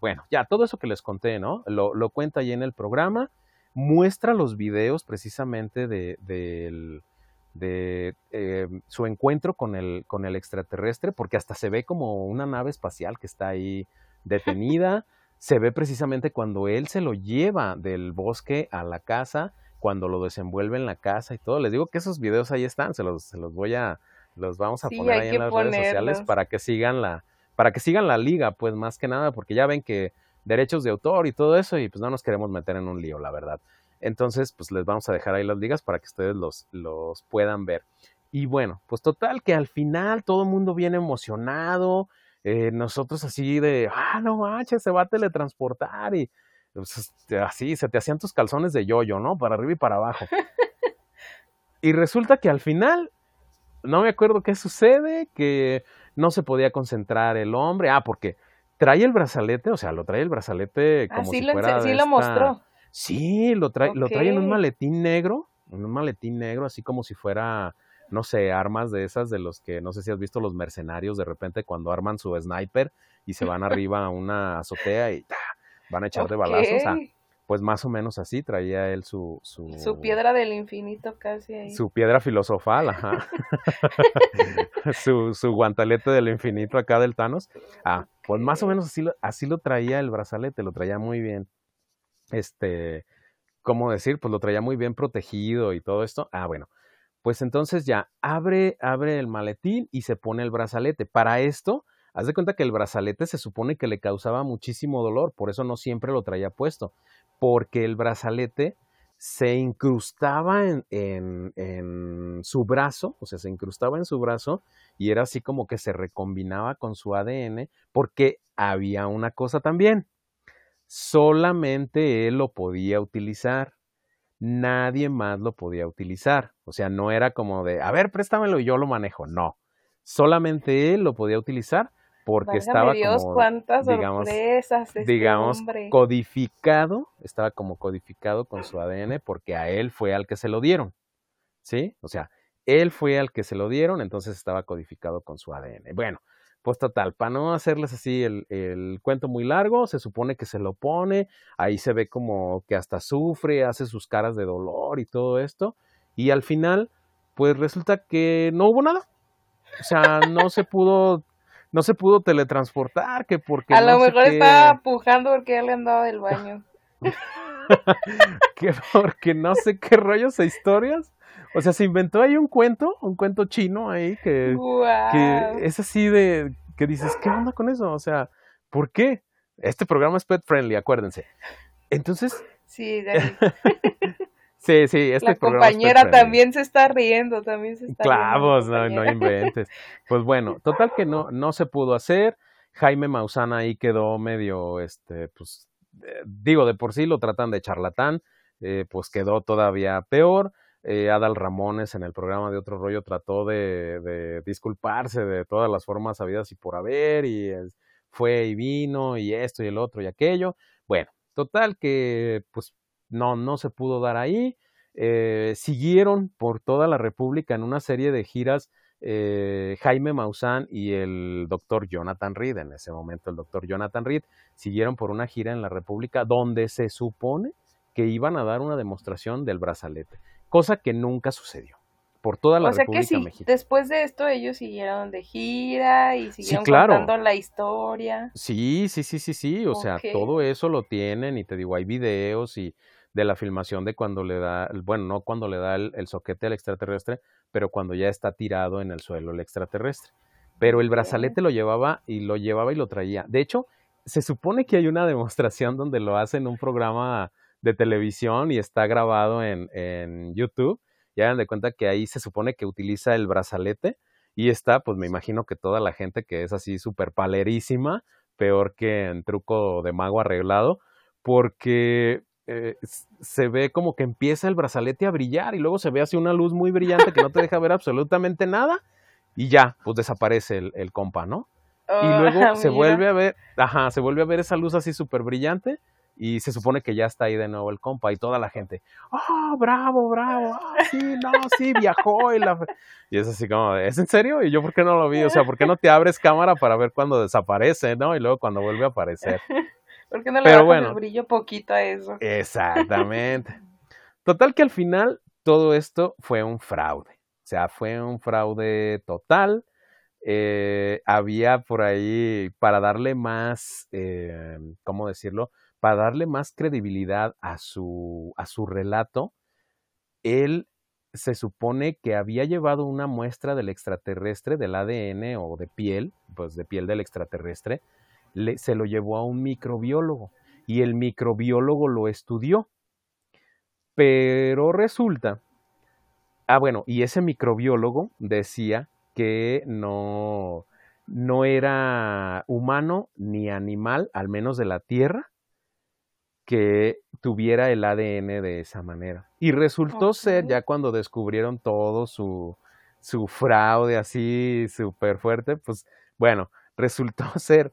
bueno, ya todo eso que les conté, ¿no? Lo, cuenta ahí en el programa, muestra los videos precisamente de, de, eh, su encuentro con el, con el extraterrestre, porque hasta se ve como una nave espacial que está ahí detenida, se ve precisamente cuando él se lo lleva del bosque a la casa, cuando lo desenvuelve en la casa y todo. Les digo que esos videos ahí están, se los, se los voy a, los vamos a poner ahí en las redes sociales para que sigan la, para que sigan la liga, pues más que nada, porque ya ven que derechos de autor y todo eso, y pues no nos queremos meter en un lío, la verdad. Entonces, pues les vamos a dejar ahí las ligas para que ustedes los, los puedan ver. Y bueno, pues total que al final todo el mundo viene emocionado, eh, nosotros así de, ah, no manches, se va a teletransportar y pues, así se te hacían tus calzones de yoyo, ¿no? Para arriba y para abajo. y resulta que al final no me acuerdo qué sucede, que no se podía concentrar el hombre. Ah, porque trae el brazalete, o sea, lo trae el brazalete como si fuera. Sí, lo mostró. Sí, lo trae, lo trae en un maletín negro, en un maletín negro, así como si fuera, no sé, armas de esas de los que, no sé si has visto los mercenarios de repente cuando arman su sniper y se van arriba a una azotea y van a echar de balazos. Ah, pues más o menos así traía él su... Su, piedra del infinito casi ahí. Su piedra filosofal, ajá. su, su guantalete del infinito acá del Thanos. Ah, pues más o menos así lo, así lo traía el brazalete, lo traía muy bien. Este, ¿cómo decir? Pues lo traía muy bien protegido y todo esto. Ah, bueno, pues entonces ya abre, abre el maletín y se pone el brazalete. Para esto, haz de cuenta que el brazalete se supone que le causaba muchísimo dolor, por eso no siempre lo traía puesto, porque el brazalete se incrustaba en, su brazo, o sea, se incrustaba en su brazo y era así como que se recombinaba con su ADN, porque había una cosa también, solamente él lo podía utilizar nadie más lo podía utilizar. O sea, no era como de, a ver, préstamelo y yo lo manejo. No, solamente él lo podía utilizar porque estaba como, digamos, este digamos codificado, estaba como codificado con su ADN porque a él fue al que se lo dieron. ¿Sí? O sea, él fue al que se lo dieron, entonces estaba codificado con su ADN. Bueno, pues total, para no hacerles así el, cuento muy largo, se supone que se lo pone, ahí se ve como que hasta sufre, hace sus caras de dolor y todo esto, y al final, pues resulta que no hubo nada. O sea, no se pudo, no se pudo teletransportar, que porque... A lo mejor estaba pujando porque ya le andaba del baño. que porque no sé qué rollos e historias. O sea, se inventó ahí un cuento, un cuento chino ahí que, que es así de que dices, ¿qué onda con eso? O sea, ¿por qué? Este programa es pet friendly, acuérdense. Entonces. Sí, sí, sí, este La compañera también se está riendo, también se está Clavos, no, no inventes. Pues bueno, total que no, no se pudo hacer. Jaime Mausana ahí quedó medio, este, pues, eh, digo, de por sí lo tratan de charlatán, eh, pues quedó todavía peor. Eh, Adal Ramones en el programa de Otro Rollo trató de, disculparse de todas las formas habidas y por haber, y fue y vino, y esto y el otro y aquello. Bueno, total que pues no, no se pudo dar ahí. Eh, siguieron por toda la República en una serie de giras eh, Jaime Maussan y el doctor Jonathan Reed, en ese momento el doctor Jonathan Reed, siguieron por una gira en la República donde se supone que iban a dar una demostración del brazalete cosa que nunca sucedió por toda la o sea que sí, Después de esto ellos siguieron de gira y siguieron contando la historia. Sí, sí, sí, sí, sí, o sea, todo eso lo tienen y te digo, hay videos y de la filmación de cuando le da, bueno, no cuando le da el, soquete al extraterrestre, pero cuando ya está tirado en el suelo el extraterrestre. Pero el brazalete lo llevaba y lo llevaba y lo traía. De hecho, se supone que hay una demostración donde lo hace en un programa de televisión y está grabado en, en YouTube. Ya dan de cuenta que ahí se supone que utiliza el brazalete y está, pues me imagino que toda la gente que es así súper palerísima, peor que en truco de mago arreglado, porque eh, se ve como que empieza el brazalete a brillar y luego se ve así una luz muy brillante que no te deja ver absolutamente nada y ya, pues desaparece el, el compa, ¿no? y oh, luego se vuelve a ver, ajá, se vuelve a ver esa luz así súper brillante y se supone que ya está ahí de nuevo el compa y toda la gente, ¡oh, bravo, bravo! ¡Ah, sí, no, sí, viajó! Y, la... y es así como, ¿es en serio? ¿Y yo por qué no lo vi? O sea, ¿por qué no te abres cámara para ver cuando desaparece, no? Y luego cuando vuelve a aparecer. ¿Por qué no le Pero bueno, el brillo poquito a eso? Exactamente. Total que al final todo esto fue un fraude. O sea, fue un fraude total. Eh, había por ahí, para darle más, eh, ¿cómo decirlo? para darle más credibilidad a su, a su relato, él se supone que había llevado una muestra del extraterrestre, del ADN o de piel, pues de piel del extraterrestre, se lo llevó a un microbiólogo y el microbiólogo lo estudió. Pero resulta, ah bueno, y ese microbiólogo decía que no, no era humano ni animal, al menos de la Tierra, que tuviera el ADN de esa manera. Y resultó ser, ya cuando descubrieron todo su, su fraude así súper fuerte, pues bueno, resultó ser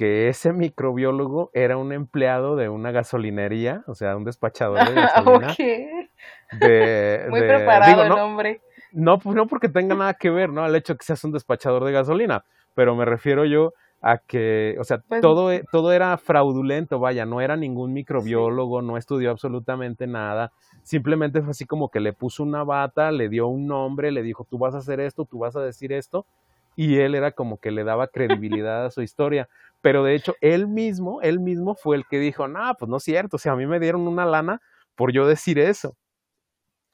que ese microbiólogo era un empleado de una gasolinería, o sea, un despachador de gasolina. Muy preparado el hombre. No, no porque tenga nada que ver, ¿no? Al hecho de que seas un despachador de gasolina, pero me refiero yo a que, o sea, pues todo, todo era fraudulento, vaya, no era ningún microbiólogo, no estudió absolutamente nada, simplemente fue así como que le puso una bata, le dio un nombre, le dijo, tú vas a hacer esto, tú vas a decir esto, y él era como que le daba credibilidad a su historia, pero de hecho él mismo, él mismo fue el que dijo, no, pues no es cierto, o sea, a mí me dieron una lana por yo decir eso.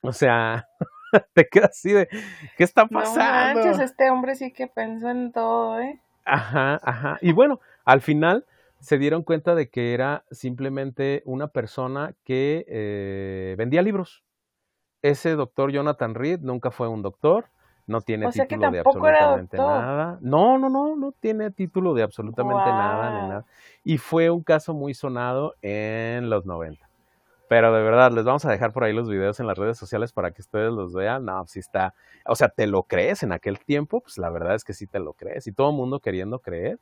O sea, te quedas así de, ¿qué está pasando? No manches, este hombre sí que pensó en todo, ¿eh? Ajá, ajá. Y bueno, al final se dieron cuenta de que era simplemente una persona que eh, vendía libros. Ese doctor Jonathan Reed nunca fue un doctor, no tiene título de absolutamente nada. No, no, no, no tiene título de absolutamente nada, ni nada. Y fue un caso muy sonado en los 90. Pero de verdad, les vamos a dejar por ahí los videos en las redes sociales para que ustedes los vean. No, si está, o sea, ¿te lo crees en aquel tiempo? Pues la verdad es que sí te lo crees. Y todo el mundo queriendo creer,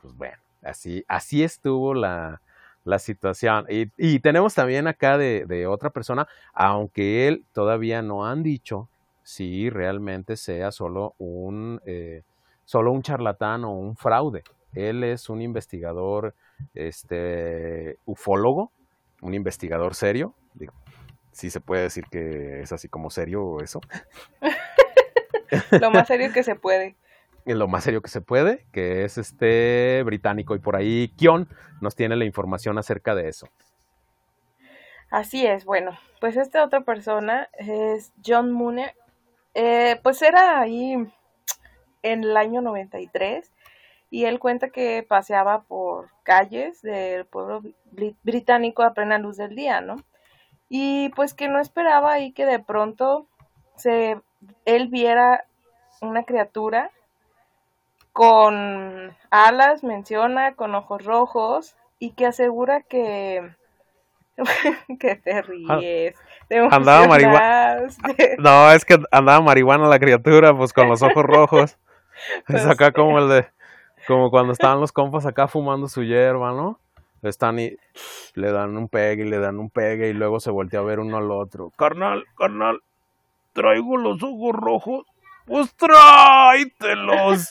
pues bueno, así, así estuvo la, la situación. Y, y, tenemos también acá de, de, otra persona, aunque él todavía no han dicho si realmente sea solo un, eh, solo un charlatán o un fraude. Él es un investigador, este, ufólogo, un investigador serio. Digo, sí se puede decir que es así como serio eso. Lo más serio que se puede. Lo más serio que se puede, que es este británico y por ahí Kion nos tiene la información acerca de eso. Así es, bueno, pues esta otra persona es John Mooney. Eh, pues era ahí en el año 93 y él cuenta que paseaba por calles del pueblo británico a plena luz del día, ¿no? Y pues que no esperaba ahí que de pronto se él viera una criatura con alas, menciona, con ojos rojos y que asegura que que te ríes. Andaba marihuana. No, es que andaba marihuana la criatura, pues con los ojos rojos. es pues acá como el de como cuando estaban los compas acá fumando su hierba, ¿no? Están y le dan un pegue y le dan un pegue y luego se voltea a ver uno al otro. Carnal, carnal, traigo los ojos rojos. Pues tráitelos.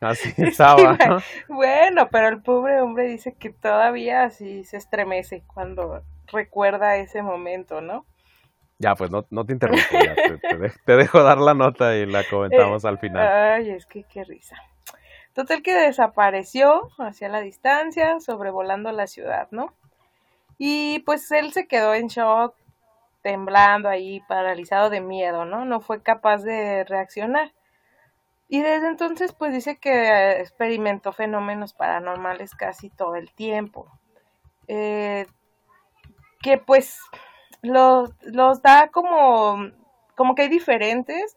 Así estaba. ¿no? Bueno, pero el pobre hombre dice que todavía así se estremece cuando recuerda ese momento, ¿no? Ya, pues no, no te interrumpo, te, dejo dar la nota y la comentamos al final. Ay, es que qué risa. Total que desapareció hacia la distancia, sobrevolando la ciudad, ¿no? Y pues él se quedó en shock, temblando ahí, paralizado de miedo, ¿no? No fue capaz de reaccionar. Y desde entonces, pues dice que experimentó fenómenos paranormales casi todo el tiempo. Eh, que pues los, los da como, como que hay diferentes,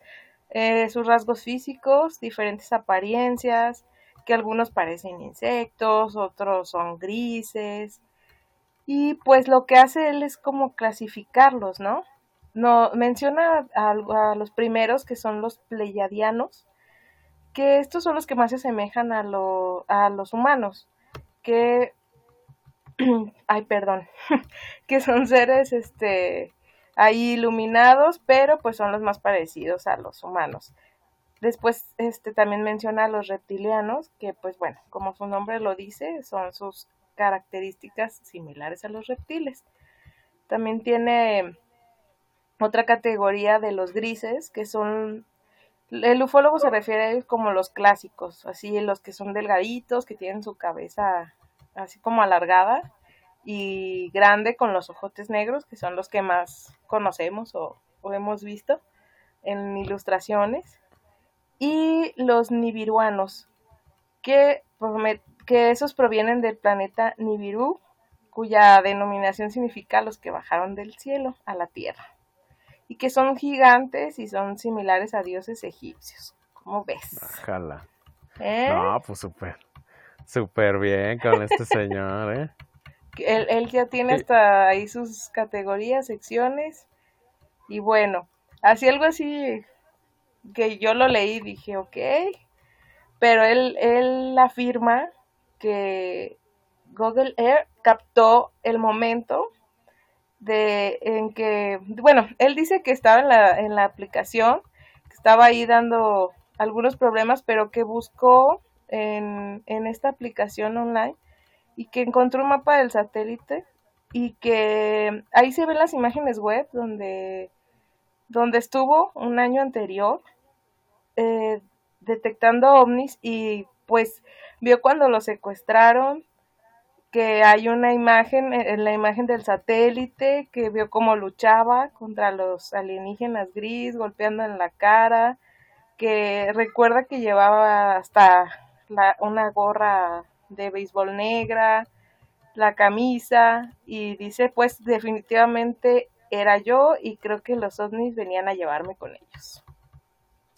eh, sus rasgos físicos, diferentes apariencias, que algunos parecen insectos, otros son grises. Y pues lo que hace él es como clasificarlos, ¿no? no menciona a, los primeros que son los pleiadianos, que estos son los que más se asemejan a, a los humanos, que ay, perdón, que son seres, este, ahí iluminados, pero pues son los más parecidos a los humanos. Después, este, también menciona a los reptilianos, que pues bueno, como su nombre lo dice, son sus características similares a los reptiles. También tiene otra categoría de los grises, que son, el ufólogo se refiere a ellos como los clásicos, así los que son delgaditos, que tienen su cabeza así como alargada y grande con los ojotes negros, que son los que más conocemos o, hemos visto en ilustraciones, y los nibiruanos, que, que esos provienen del planeta Nibiru, cuya denominación significa los que bajaron del cielo a la tierra, y que son gigantes y son similares a dioses egipcios. ¿Cómo ves? Ojalá. ¿Eh? No, pues súper Súper bien con este señor, ¿eh? Él, ya tiene hasta ahí sus categorías, secciones. Y bueno, así algo así que yo lo leí y dije, ok. Pero él, él afirma que Google Air captó el momento de en que, bueno, él dice que estaba en la, en la aplicación, que estaba ahí dando algunos problemas, pero que buscó en, esta aplicación online y que encontró un mapa del satélite y que ahí se ven las imágenes web donde, donde estuvo un año anterior eh, detectando ovnis y pues vio cuando lo secuestraron que hay una imagen, en eh, la imagen del satélite, que vio cómo luchaba contra los alienígenas gris, golpeando en la cara, que recuerda que llevaba hasta una gorra de béisbol negra, la camisa, y dice, pues definitivamente era yo y creo que los ovnis venían a llevarme con ellos.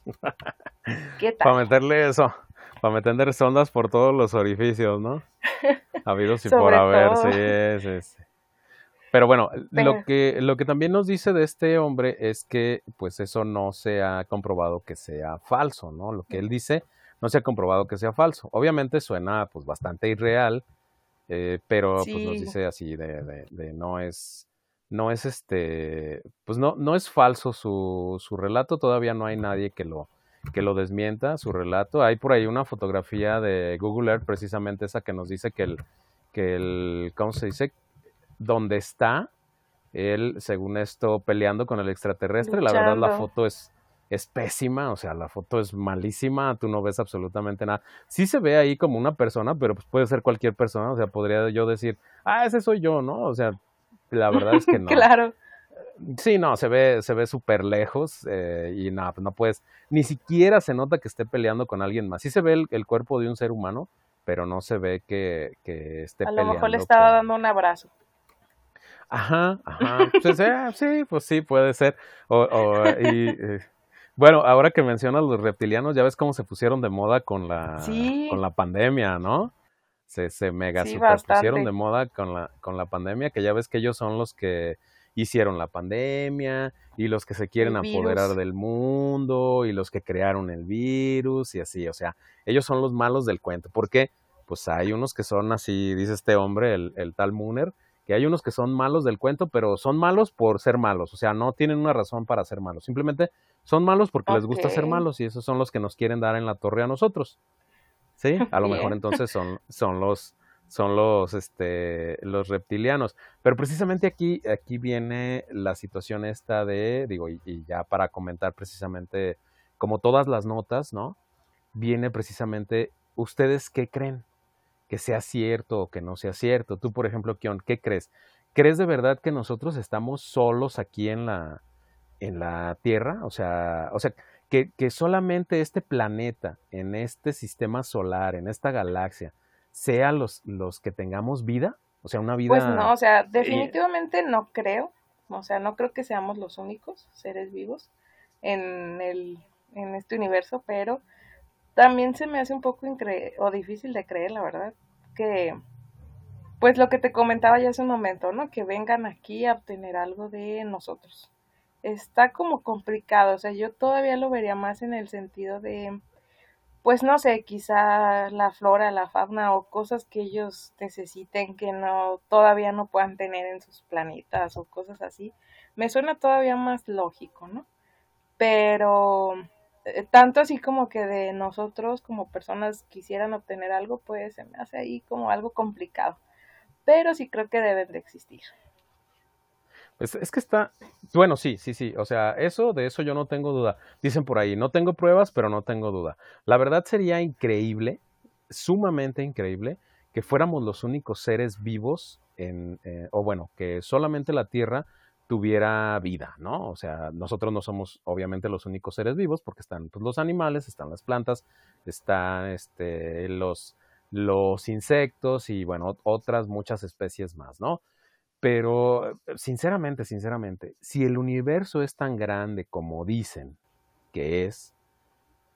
¿Qué tal? Para meterle eso, para meterle sondas por todos los orificios, ¿no? Habidos y por haber, sí, sí, sí. Pero bueno, lo que lo que también nos dice de este hombre es que pues eso no se ha comprobado que sea falso, ¿no? Lo que él dice no se ha comprobado que sea falso. Obviamente suena pues bastante irreal, eh, pero pues nos dice así de, de, no es no es este pues no no es falso su, su relato, todavía no hay nadie que lo que lo desmienta, su relato. Hay por ahí una fotografía de Google Earth, precisamente esa que nos dice que el, que el, ¿cómo se dice? Donde está él, según esto, peleando con el extraterrestre. La verdad, la foto es, es pésima, o sea, la foto es malísima, tú no ves absolutamente nada. Sí se ve ahí como una persona, pero pues puede ser cualquier persona, o sea, podría yo decir, ah, ese soy yo, ¿no? O sea, la verdad es que no. claro. Sí, no, se ve, se ve súper lejos eh, y nada, no puedes, ni siquiera se nota que esté peleando con alguien más. Sí se ve el, cuerpo de un ser humano, pero no se ve que, que esté peleando. A lo mejor le estaba dando un abrazo. Ajá, ajá. Pues, eh, sí, pues sí, puede ser. O, y, eh, bueno, ahora que mencionas los reptilianos, ya ves cómo se pusieron de moda con la, con la pandemia, ¿no? Se, se mega super pusieron de moda con la, con la pandemia, que ya ves que ellos son los que hicieron la pandemia y los que se quieren apoderar del mundo y los que crearon el virus y así, o sea, ellos son los malos del cuento. porque Pues hay unos que son así, dice este hombre, el, el tal Mooner, que hay unos que son malos del cuento, pero son malos por ser malos, o sea, no tienen una razón para ser malos, simplemente son malos porque les gusta ser malos y esos son los que nos quieren dar en la torre a nosotros. ¿Sí? A lo mejor entonces son, son los, son los, este, los reptilianos. Pero precisamente aquí, aquí viene la situación esta de, digo, y, ya para comentar precisamente, como todas las notas, ¿no? Viene precisamente, ¿ustedes qué creen? Que sea cierto o que no sea cierto. Tú, por ejemplo, Kion, ¿qué crees? ¿Crees de verdad que nosotros estamos solos aquí en la, en la Tierra? O sea, o sea, que, que solamente este planeta, en este sistema solar, en esta galaxia, sea los, los que tengamos vida, o sea, una vida... Pues no, o sea, definitivamente no creo, o sea, no creo que seamos los únicos seres vivos en, el, en este universo, pero también se me hace un poco incre o difícil de creer, la verdad, que pues lo que te comentaba ya hace un momento, ¿no? Que vengan aquí a obtener algo de nosotros. Está como complicado, o sea, yo todavía lo vería más en el sentido de pues no sé, quizá la flora, la fauna o cosas que ellos necesiten que no todavía no puedan tener en sus planetas o cosas así, me suena todavía más lógico, ¿no? Pero eh, tanto así como que de nosotros como personas quisieran obtener algo, pues se me hace ahí como algo complicado. Pero sí creo que deben de existir. Es, que está, bueno, sí, sí, sí, o sea, eso, de eso yo no tengo duda. Dicen por ahí, no tengo pruebas, pero no tengo duda. La verdad sería increíble, sumamente increíble, que fuéramos los únicos seres vivos en, eh, o bueno, que solamente la Tierra tuviera vida, ¿no? O sea, nosotros no somos obviamente los únicos seres vivos porque están pues, los animales, están las plantas, están este, los, los insectos y bueno, otras muchas especies más, ¿no? Pero, sinceramente, sinceramente, si el universo es tan grande como dicen que es,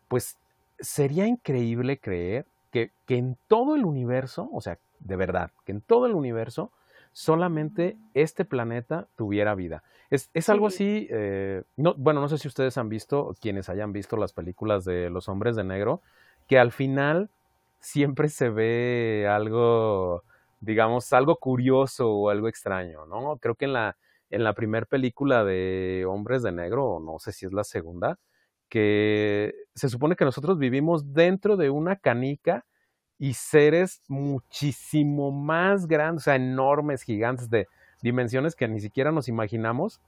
pues sería increíble creer que, que, en todo el universo, o sea, de verdad, que en todo el universo solamente este planeta tuviera vida. Es, es algo así, eh, no, bueno, no sé si ustedes han visto, quienes hayan visto las películas de los hombres de negro, que al final siempre se ve algo digamos, algo curioso o algo extraño, ¿no? Creo que en la, en la primera película de Hombres de Negro, o no sé si es la segunda, que se supone que nosotros vivimos dentro de una canica y seres muchísimo más grandes, o sea, enormes, gigantes de dimensiones que ni siquiera nos imaginamos,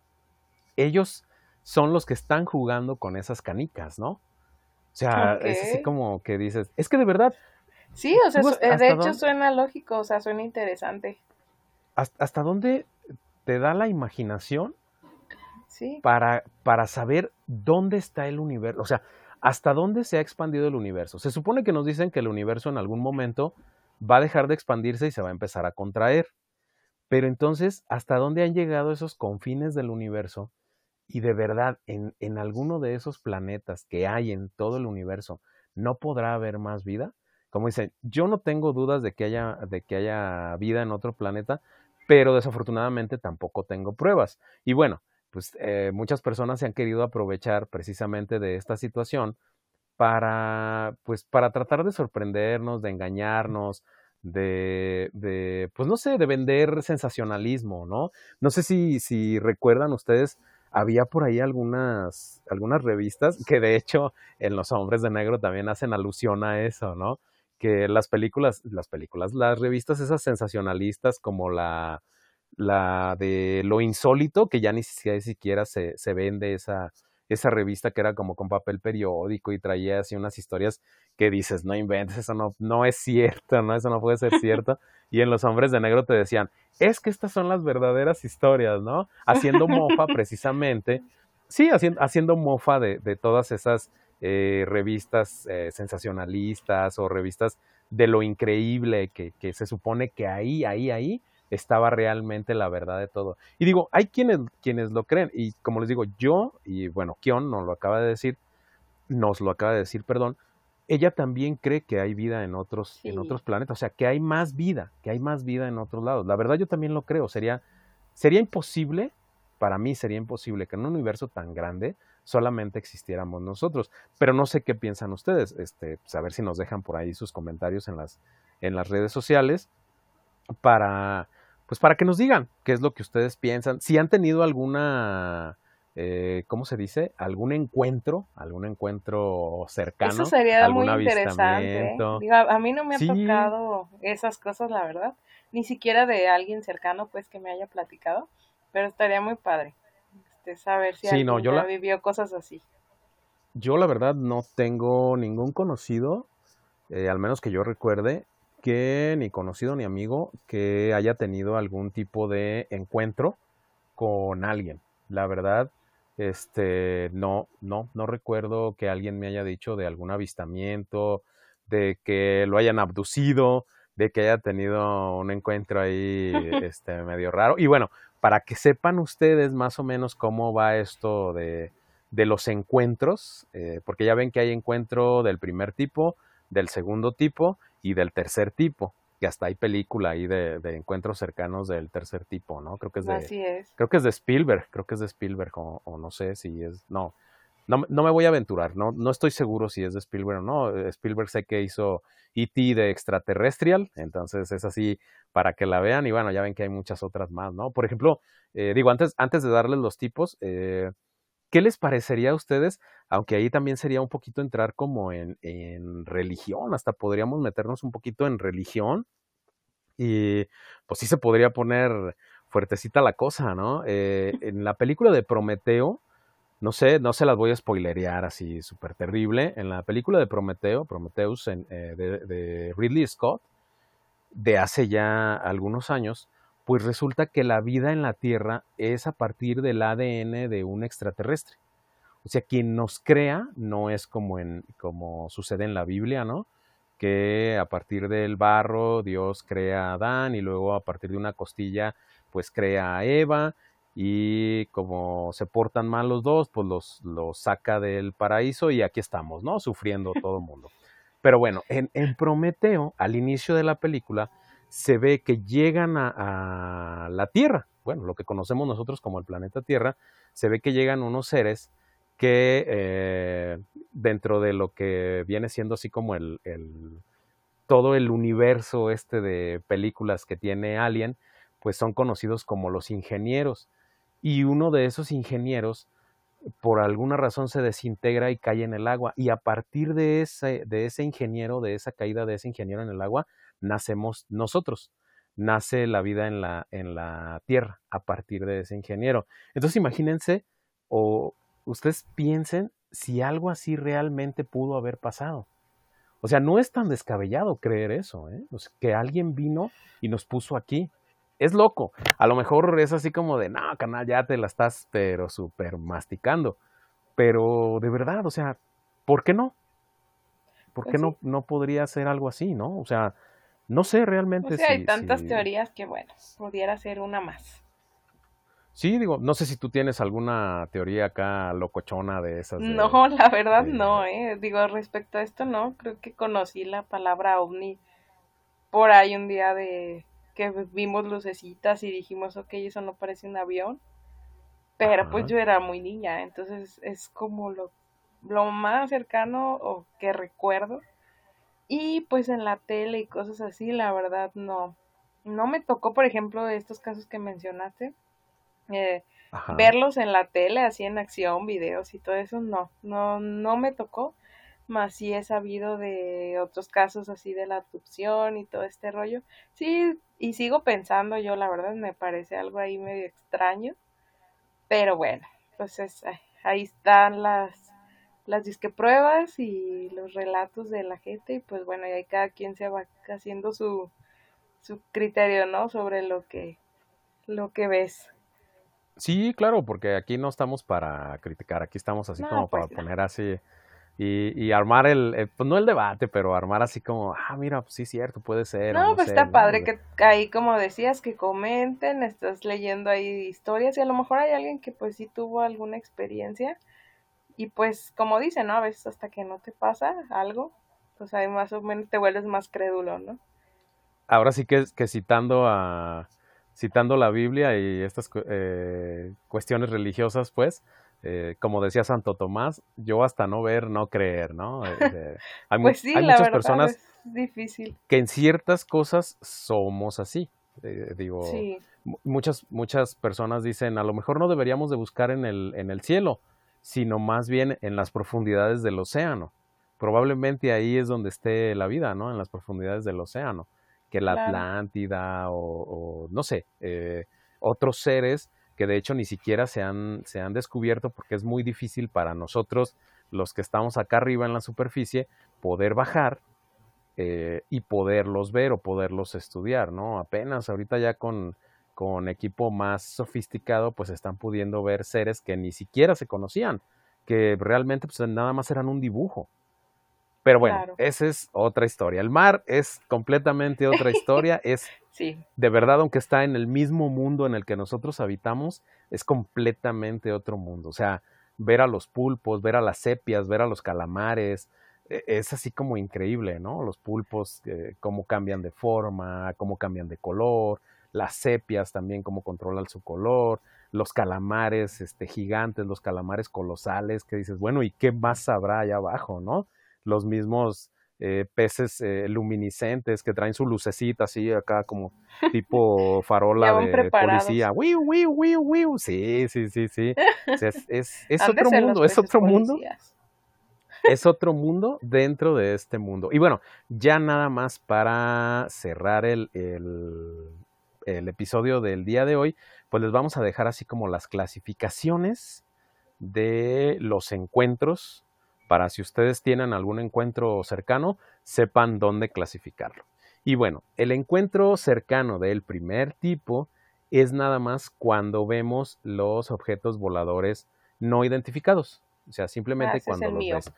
ellos son los que están jugando con esas canicas, ¿no? O sea, es así como que dices, es que de verdad, Sí, o sea, eh, de hecho suena lógico, o sea, suena interesante. ¿Hasta, dónde te da la imaginación sí. para, para saber dónde está el universo? O sea, ¿hasta dónde se ha expandido el universo? Se supone que nos dicen que el universo en algún momento va a dejar de expandirse y se va a empezar a contraer. Pero entonces, ¿hasta dónde han llegado esos confines del universo? Y de verdad, en, en alguno de esos planetas que hay en todo el universo, ¿no podrá haber más vida? Como dicen, yo no tengo dudas de que haya, de que haya vida en otro planeta, pero desafortunadamente tampoco tengo pruebas. Y bueno, pues eh, muchas personas se han querido aprovechar precisamente de esta situación para, pues, para tratar de sorprendernos, de engañarnos, de, de, pues no sé, de vender sensacionalismo, ¿no? No sé si, si recuerdan ustedes, había por ahí algunas, algunas revistas que de hecho en Los Hombres de Negro también hacen alusión a eso, ¿no? Que las películas, las películas, las revistas esas sensacionalistas como la, la de lo insólito, que ya ni siquiera se, se vende esa, esa revista que era como con papel periódico y traía así unas historias que dices, no inventes, eso no, no es cierto, ¿no? Eso no puede ser cierto. Y en Los Hombres de Negro te decían, es que estas son las verdaderas historias, ¿no? Haciendo mofa precisamente, sí, haciendo, haciendo mofa de, de todas esas eh, revistas eh, sensacionalistas o revistas de lo increíble que, que se supone que ahí, ahí, ahí estaba realmente la verdad de todo. Y digo, hay quienes, quienes lo creen, y como les digo, yo, y bueno, Kion nos lo acaba de decir, nos lo acaba de decir, perdón, ella también cree que hay vida en otros, en otros planetas, o sea, que hay más vida, que hay más vida en otros lados. La verdad yo también lo creo, sería, sería imposible, para mí sería imposible que en un universo tan grande solamente existiéramos nosotros. Pero no sé qué piensan ustedes, este, pues a ver si nos dejan por ahí sus comentarios en las, en las redes sociales para, pues para que nos digan qué es lo que ustedes piensan, si han tenido alguna, eh, ¿cómo se dice? Algún encuentro, algún encuentro cercano. Eso sería muy interesante. a, mí no me ha tocado esas cosas, la verdad, ni siquiera de alguien cercano, pues que me haya platicado, pero estaría muy padre este, saber si alguien ya vivió cosas así. Yo la verdad no tengo ningún conocido, eh, al menos que yo recuerde, que ni conocido ni amigo que haya tenido algún tipo de encuentro con alguien. La verdad, este, no, no, no recuerdo que alguien me haya dicho de algún avistamiento, de que lo hayan abducido, de que haya tenido un encuentro ahí, este, medio raro. Y bueno, para que sepan ustedes más o menos cómo va esto de, de los encuentros, eh, porque ya ven que hay encuentro del primer tipo, del segundo tipo y del tercer tipo, que hasta hay película ahí de, encuentros cercanos del tercer tipo, ¿no? Creo que es de, creo que es de Spielberg, creo que es de Spielberg, o, no sé si es, no, no, no, me voy a aventurar, no, no estoy seguro si es de Spielberg o no. Spielberg sé que hizo E.T. de extraterrestrial, entonces es así para que la vean y bueno, ya ven que hay muchas otras más, ¿no? Por ejemplo, eh, digo, antes, antes de darles los tipos, eh, ¿Qué les parecería a ustedes? Aunque ahí también sería un poquito entrar como en, religión, hasta podríamos meternos un poquito en religión y pues sí se podría poner fuertecita la cosa, ¿no? Eh, en la película de Prometeo, no sé, no se las voy a spoilerear así súper terrible, en la película de Prometeo, Prometheus eh, de, de Ridley Scott, de hace ya algunos años, pues resulta que la vida en la Tierra es a partir del ADN de un extraterrestre. O sea, quien nos crea no es como, en, como sucede en la Biblia, ¿no? Que a partir del barro Dios crea a Adán y luego a partir de una costilla pues crea a Eva y como se portan mal los dos, pues los, los saca del paraíso y aquí estamos, ¿no? Sufriendo todo el mundo. Pero bueno, en, en Prometeo, al inicio de la película, se ve que llegan a, la Tierra, bueno, lo que conocemos nosotros como el planeta Tierra, se ve que llegan unos seres que eh, dentro de lo que viene siendo así como el, todo el universo este de películas que tiene Alien, pues son conocidos como los ingenieros. Y uno de esos ingenieros, por alguna razón, se desintegra y cae en el agua. Y a partir de ese, de ese ingeniero, de esa caída de ese ingeniero en el agua, nacemos nosotros, nace la vida en la, en la Tierra a partir de ese ingeniero. Entonces imagínense o ustedes piensen si algo así realmente pudo haber pasado. O sea, no es tan descabellado creer eso, ¿eh? que alguien vino y nos puso aquí. Es loco. A lo mejor es así como de, no, canal, ya te la estás, pero súper masticando. Pero de verdad, o sea, ¿por qué no? ¿Por pues qué no, no podría ser algo así, no? O sea, no sé realmente si... Hay tantas teorías que, bueno, pudiera ser una más. Sí, digo, no sé si tú tienes alguna teoría acá locochona de esas. no, la verdad no, eh. Digo, respecto a esto no, creo que conocí la palabra ovni por ahí un día de que vimos lucecitas y dijimos, ok, eso no parece un avión. Pero pues yo era muy niña, entonces es como lo, lo más cercano o que recuerdo. Y pues en la tele y cosas así, la verdad no. No me tocó, por ejemplo, estos casos que mencionaste eh, verlos en la tele, así en acción, videos y todo eso, no, no, no me tocó, más sí he sabido de otros casos así de la abducción y todo este rollo. Sí, y sigo pensando yo, la verdad me parece algo ahí medio extraño, pero bueno, pues es, ahí están las, las disque pruebas y los relatos de la gente y pues bueno, y ahí cada quien se va haciendo su, su criterio, ¿no? Sobre lo que, lo que ves. Sí, claro, porque aquí no estamos para criticar, aquí estamos así como para pues poner así y, armar el, eh, pues no el debate, pero armar así como, ah, mira, pues sí, cierto, puede ser. No, pues está padre que ahí, como decías, que comenten, estás leyendo ahí historias y a lo mejor hay alguien que pues sí tuvo alguna experiencia y pues como dicen, ¿no? A veces hasta que no te pasa algo, pues ahí más o menos te vuelves más crédulo, ¿no? Ahora sí que, que citando a citando la Biblia y estas eh, cuestiones religiosas, pues, eh, como decía Santo Tomás, yo hasta no ver, no creer, ¿no? Eh, hay, pues sí, hay muchas personas difícil. que en ciertas cosas somos así. digo, muchas, muchas personas dicen, a lo mejor no deberíamos de buscar en el, en el cielo, sino más bien en las profundidades del océano. Probablemente ahí es donde esté la vida, ¿no? En las profundidades del océano que la Atlántida o, no sé, eh, otros seres que de hecho ni siquiera se han, se han descubierto porque es muy difícil para nosotros, los que estamos acá arriba en la superficie, poder bajar eh, y poderlos ver o poderlos estudiar, ¿no? Apenas ahorita ya con, con equipo más sofisticado, pues están pudiendo ver seres que ni siquiera se conocían, que realmente pues nada más eran un dibujo. Pero bueno, esa es otra historia. El mar es completamente otra historia. Es de verdad, aunque está en el mismo mundo en el que nosotros habitamos, es completamente otro mundo. O sea, ver a los pulpos, ver a las sepias, ver a los calamares, e, es así como increíble, ¿no? Los pulpos, eh, cómo cambian de forma, cómo cambian de color, las sepias también, cómo controlan su color, los calamares este, gigantes, los calamares colosales, que dices, bueno, ¿y qué más habrá allá abajo, no? Los mismos eh, peces eh, luminiscentes que traen su lucecita así acá como tipo farola de policía. ¡Wiu, wiu, wiu, wiu! Sí, sí, sí, sí. es, es, otro mundo, es otro mundo. Es otro mundo dentro de este mundo. Y bueno, ya nada más para cerrar el, el, el episodio del día de hoy, pues les vamos a dejar así como las clasificaciones de los encuentros para si ustedes tienen algún encuentro cercano, sepan dónde clasificarlo. Y bueno, el encuentro cercano del primer tipo es nada más cuando vemos los objetos voladores no identificados. O sea, simplemente ah, cuando los ves.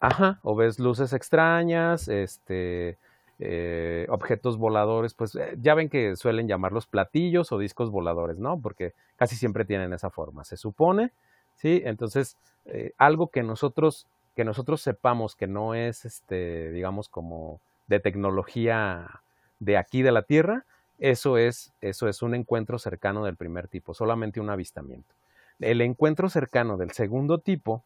Ajá, o ves luces extrañas, este, eh, objetos voladores, pues eh, ya ven que suelen llamarlos platillos o discos voladores, ¿no? Porque casi siempre tienen esa forma. Se supone ¿sí? Entonces, eh, algo que nosotros, que nosotros sepamos que no es, este, digamos, como de tecnología de aquí de la Tierra, eso es, eso es un encuentro cercano del primer tipo, solamente un avistamiento. El encuentro cercano del segundo tipo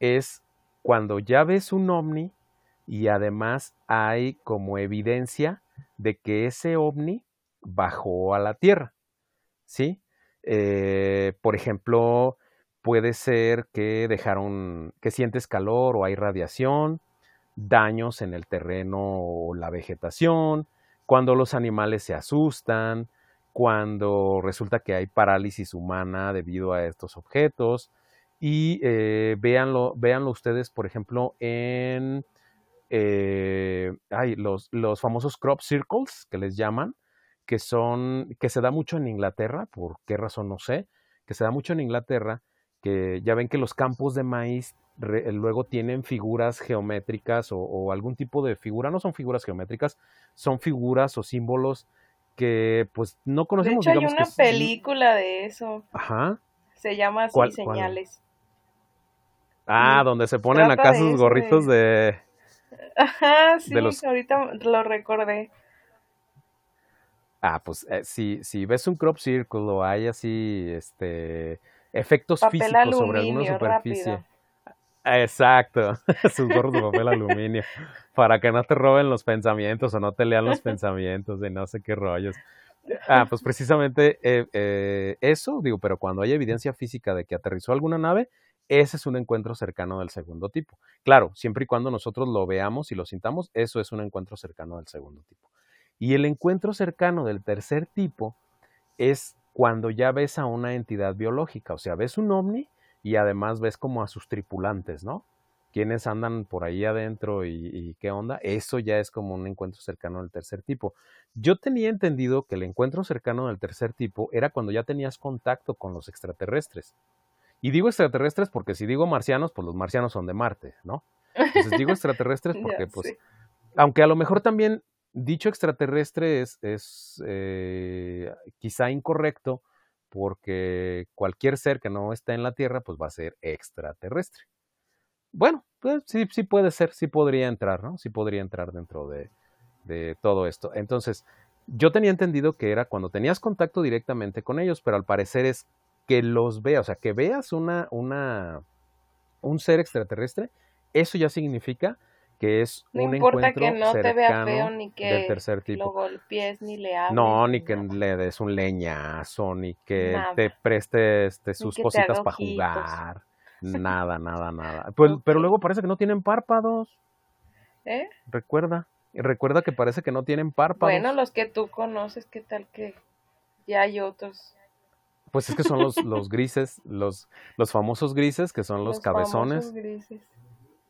es cuando ya ves un ovni y además hay como evidencia de que ese ovni bajó a la Tierra, ¿sí? Eh, por ejemplo, puede ser que dejaron, que sientes calor o hay radiación, daños en el terreno o la vegetación, cuando los animales se asustan, cuando resulta que hay parálisis humana debido a estos objetos. Y eh, véanlo, ustedes, por ejemplo, en eh, hay los, los famosos crop circles que les llaman, que son, que se da mucho en Inglaterra, por qué razón no sé, que se da mucho en Inglaterra, que ya ven que los campos de maíz luego tienen figuras geométricas o, algún tipo de figura, no son figuras geométricas, son figuras o símbolos que pues no conocemos. De hecho hay una película de eso. Ajá. Se llama así Señales. Ah, donde se ponen acá sus gorritos de... Ajá, sí, ahorita lo recordé. Ah, pues eh, si, si ves un crop circle o hay así, este, efectos físicos sobre alguna superficie. Exacto, sus gorros de papel aluminio, para que no te roben los pensamientos o no te lean los pensamientos de no sé qué rollos. Ah, pues precisamente eh, eh, eso, digo, pero cuando hay evidencia física de que aterrizó alguna nave, ese es un encuentro cercano del segundo tipo. Claro, siempre y cuando nosotros lo veamos y lo sintamos, eso es un encuentro cercano del segundo tipo. Y el encuentro cercano del tercer tipo es cuando ya ves a una entidad biológica, o sea, ves un ovni y además ves como a sus tripulantes, ¿no? Quienes andan por ahí adentro y, qué onda, eso ya es como un encuentro cercano del tercer tipo. Yo tenía entendido que el encuentro cercano del tercer tipo era cuando ya tenías contacto con los extraterrestres. Y digo extraterrestres porque si digo marcianos, pues los marcianos son de Marte, ¿no? Entonces digo extraterrestres porque, pues, aunque a lo mejor también dicho extraterrestre es, eh, quizá incorrecto porque cualquier ser que no esté en la Tierra, pues va a ser extraterrestre. Bueno, pues sí, sí puede ser, sí podría entrar, ¿no? Sí podría entrar dentro de, de todo esto. Entonces, yo tenía entendido que era cuando tenías contacto directamente con ellos, pero al parecer es que los veas, o sea, que veas una, una, un ser extraterrestre, eso ya significa que es no un importa encuentro que no te vea feo ni que del tercer tipo. lo golpees ni le hables. No, ni que le des un leñazo, ni que te preste este, sus cositas para jugar. Nada, nada, nada. Pues, Pero luego parece que no tienen párpados. ¿Eh? Recuerda. Recuerda que parece que no tienen párpados. Bueno, los que tú conoces, ¿qué tal que ya hay otros? Pues es que son los, los grises, los, los famosos grises, que son los, los cabezones. Grises.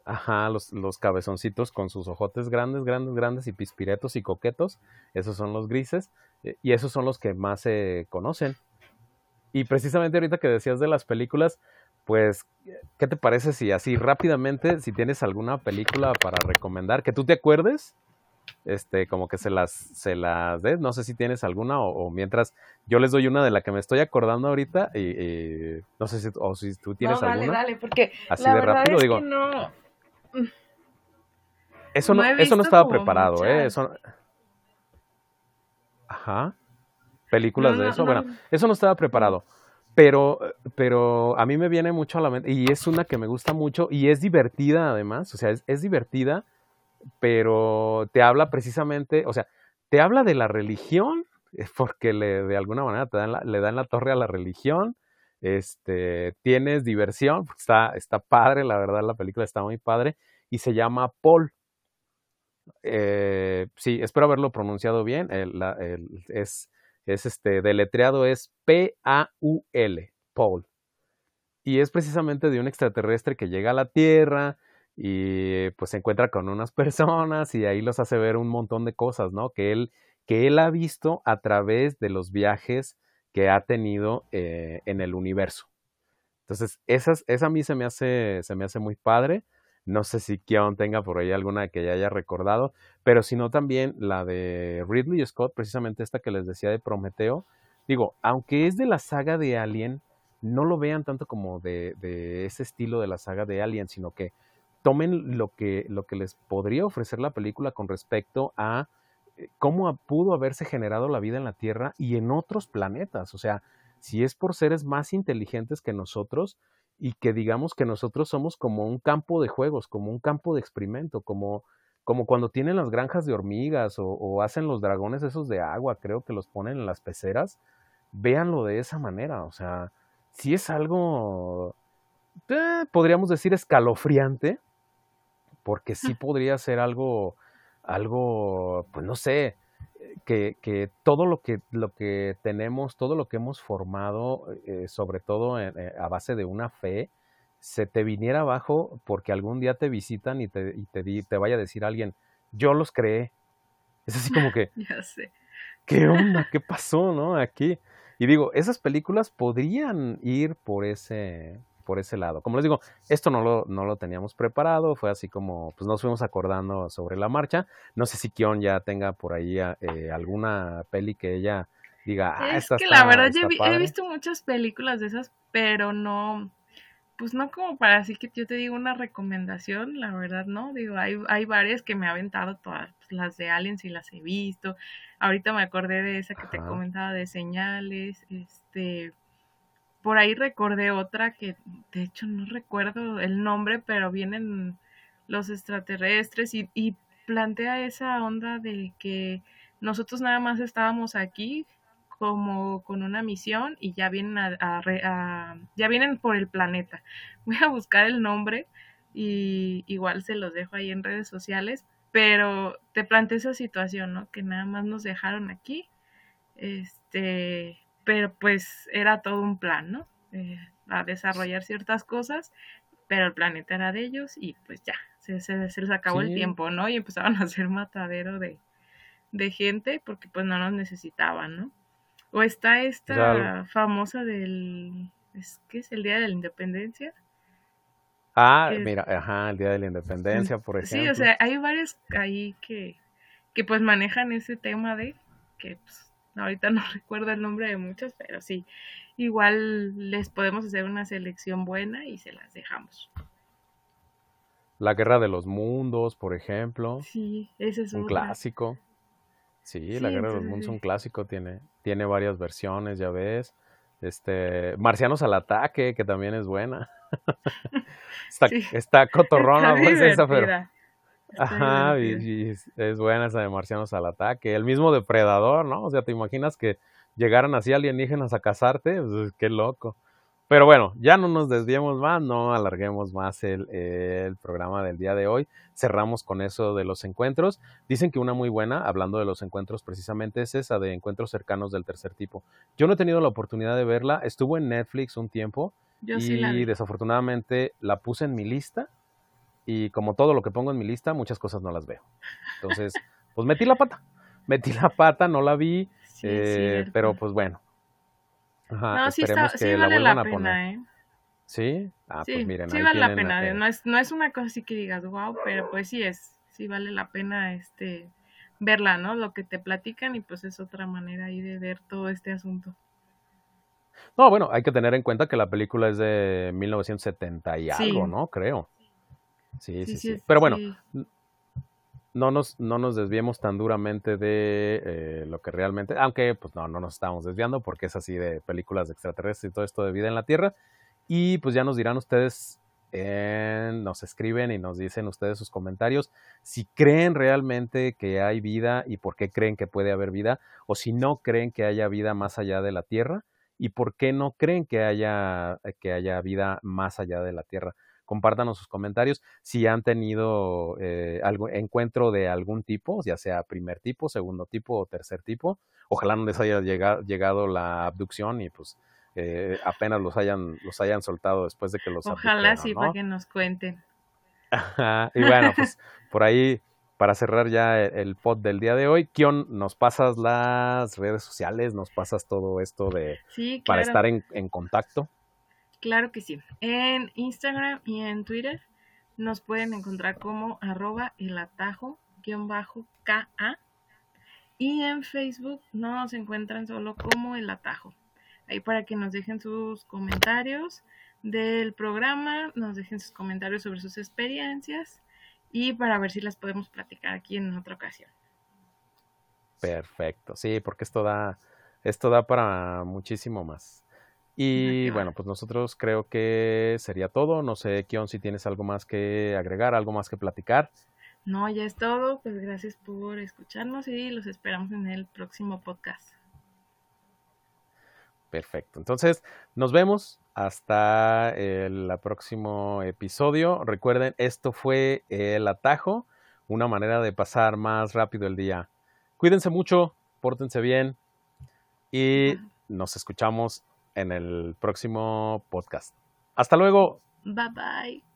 Ajá, los, los cabezoncitos con sus ojotes grandes, grandes, grandes y pispiretos y coquetos. Esos son los grises. Eh, y esos son los que más se conocen. Y precisamente ahorita que decías de las películas, pues, ¿qué te parece si así rápidamente, si tienes alguna película para recomendar, que tú te acuerdes? este, como que se las, se las des. No sé si tienes alguna o, mientras yo les doy una de la que me estoy acordando ahorita y, no sé si, o si tú tienes no, alguna. Dale, dale, porque así la de verdad rápido es digo. Que no... Eso no, eso no estaba preparado, ¿eh? Eso... Ajá. Películas de eso. Bueno, eso no estaba preparado. Pero, pero a mí me viene mucho a la mente, y es una que me gusta mucho, y es divertida además, o sea, es, es divertida, pero te habla precisamente, o sea, te habla de la religión, porque le, de alguna manera te dan le dan la torre a la religión, este, tienes diversión, está, está padre, la verdad la película está muy padre, y se llama Paul. Eh, sí, espero haberlo pronunciado bien, es, es este, deletreado es P-A-U-L, Paul. Y es precisamente de un extraterrestre que llega a la Tierra, y pues se encuentra con unas personas y ahí los hace ver un montón de cosas, ¿no? Que él, que él ha visto a través de los viajes que ha tenido eh, en el universo. Entonces, esas, esa a mí se me hace, se me hace muy padre. No sé si Kion tenga por ahí alguna que ya haya recordado, pero si no también la de Ridley Scott, precisamente esta que les decía de Prometeo. Digo, aunque es de la saga de Alien, no lo vean tanto como de, de ese estilo de la saga de Alien, sino que tomen lo que, lo que les podría ofrecer la película con respecto a cómo pudo haberse generado la vida en la Tierra y en otros planetas. O sea, si es por seres más inteligentes que nosotros y que digamos que nosotros somos como un campo de juegos, como un campo de experimento, como, como cuando tienen las granjas de hormigas o, hacen los dragones esos de agua, creo que los ponen en las peceras, véanlo de esa manera. O sea, si es algo, eh, podríamos decir, escalofriante, porque sí podría ser algo, algo, pues no sé, que, que, todo lo que, lo que tenemos, todo lo que hemos formado, eh, sobre todo eh, a base de una fe, se te viniera abajo porque algún día te visitan y te, y te, te vaya a decir alguien, yo los creé. Es así como que, ya sé. ¿qué onda? ¿Qué pasó, no? Aquí. Y digo, esas películas podrían ir por ese, por ese lado. Como les digo, esto no lo, no lo teníamos preparado, fue así como, pues nos fuimos acordando sobre la marcha. No sé si Kion ya tenga por ahí eh, alguna peli que ella diga, ah, es que la verdad yo he visto muchas películas de esas, pero no, pues no como para así que yo te digo una recomendación, la verdad no, digo, hay, hay varias que me ha aventado todas, pues, las de Aliens y las he visto, ahorita me acordé de esa que te comentaba de señales, este, por ahí recordé otra que de hecho no recuerdo el nombre, pero vienen los extraterrestres y, y plantea esa onda de que nosotros nada más estábamos aquí como con una misión y ya vienen a, ya vienen por el planeta. Voy a buscar el nombre y igual se los dejo ahí en redes sociales, pero te planteé esa situación, ¿no? Que nada más nos dejaron aquí, este, pero pues era todo un plan, ¿no? Eh, a desarrollar ciertas cosas, pero el planeta era de ellos y pues ya, se, se, les acabó el tiempo, ¿no? Y empezaron a hacer matadero de, de gente porque pues no nos necesitaban, ¿no? O está esta famosa del. ¿es, ¿Qué es el Día de la Independencia? Ah, mira, ajá, el Día de la Independencia, por ejemplo. Sí, o sea, hay varios ahí que, que pues manejan ese tema de que pues, ahorita no recuerdo el nombre de muchos, pero sí, igual les podemos hacer una selección buena y se las dejamos. La Guerra de los Mundos, por ejemplo. Sí, ese es un clásico. Sí, La Guerra de los Mundos es un clásico, tiene, tiene varias versiones, ya ves. Este, Marcianos al ataque, que también es buena. está, está cotorrona, pues esa, pero. Ajá, y, es buena esa de Marcianos al ataque. El mismo Depredador, ¿no? O sea, ¿te imaginas que llegaran así alienígenas a cazarte? Pues, qué loco. Pero bueno, ya no nos desviemos más, no alarguemos más el, el, programa del día de hoy. Cerramos con eso de los encuentros. Dicen que una muy buena, hablando de los encuentros precisamente, es esa de encuentros cercanos del tercer tipo. Yo no he tenido la oportunidad de verla, estuvo en Netflix un tiempo y desafortunadamente la puse en mi lista y como todo lo que pongo en mi lista, muchas cosas no las veo. Entonces, pues metí la pata, metí la pata, no la vi, eh, pero pues bueno, no, sí, está, sí vale la, pena, ¿eh? ¿Sí? Ah, pues miren. Sí vale la pena. No, es, no es una cosa así que digas, wow, pero pues sí es, sí vale la pena este verla, ¿no? Lo que te platican y pues es otra manera ahí de ver todo este asunto. No, bueno, hay que tener en cuenta que la película es de 1970 y algo, ¿no? Creo. Sí, sí, sí. Pero bueno, no nos, no nos desviemos tan duramente de eh, lo que realmente, aunque pues no, no nos estamos desviando porque es así de películas de extraterrestres y todo esto de vida en la Tierra. Y pues ya nos dirán ustedes, nos escriben y nos dicen ustedes sus comentarios si creen realmente que hay vida y por qué creen que puede haber vida, o si no creen que haya vida más allá de la Tierra y por qué no creen que haya, que haya vida más allá de la Tierra compártanos sus comentarios si han tenido eh, algo, encuentro de algún tipo, ya sea primer tipo, segundo tipo o tercer tipo. Ojalá no les haya llegado, llegado la abducción y pues eh, apenas los hayan, los hayan soltado después de que los Ojalá sí, para que nos cuenten. y bueno, pues por ahí, para cerrar ya el pod del día de hoy, Kion, nos pasas las redes sociales, nos pasas todo esto de para estar en, en contacto. Claro que sí. En Instagram y en Twitter nos pueden encontrar como arroba el atajo. Y en Facebook nos encuentran solo como el atajo. Ahí para que nos dejen sus comentarios del programa, nos dejen sus comentarios sobre sus experiencias y para ver si las podemos platicar aquí en otra ocasión. Perfecto, sí, porque esto da, esto da para muchísimo más. Y bueno, pues nosotros creo que sería todo. No sé, Kion, si tienes algo más que agregar, algo más que platicar. No, ya es todo. Pues gracias por escucharnos y los esperamos en el próximo podcast. Perfecto. Entonces, nos vemos hasta el próximo episodio. Recuerden, esto fue el atajo, una manera de pasar más rápido el día. Cuídense mucho, pórtense bien y nos escuchamos en el próximo podcast. Hasta luego. Bye bye.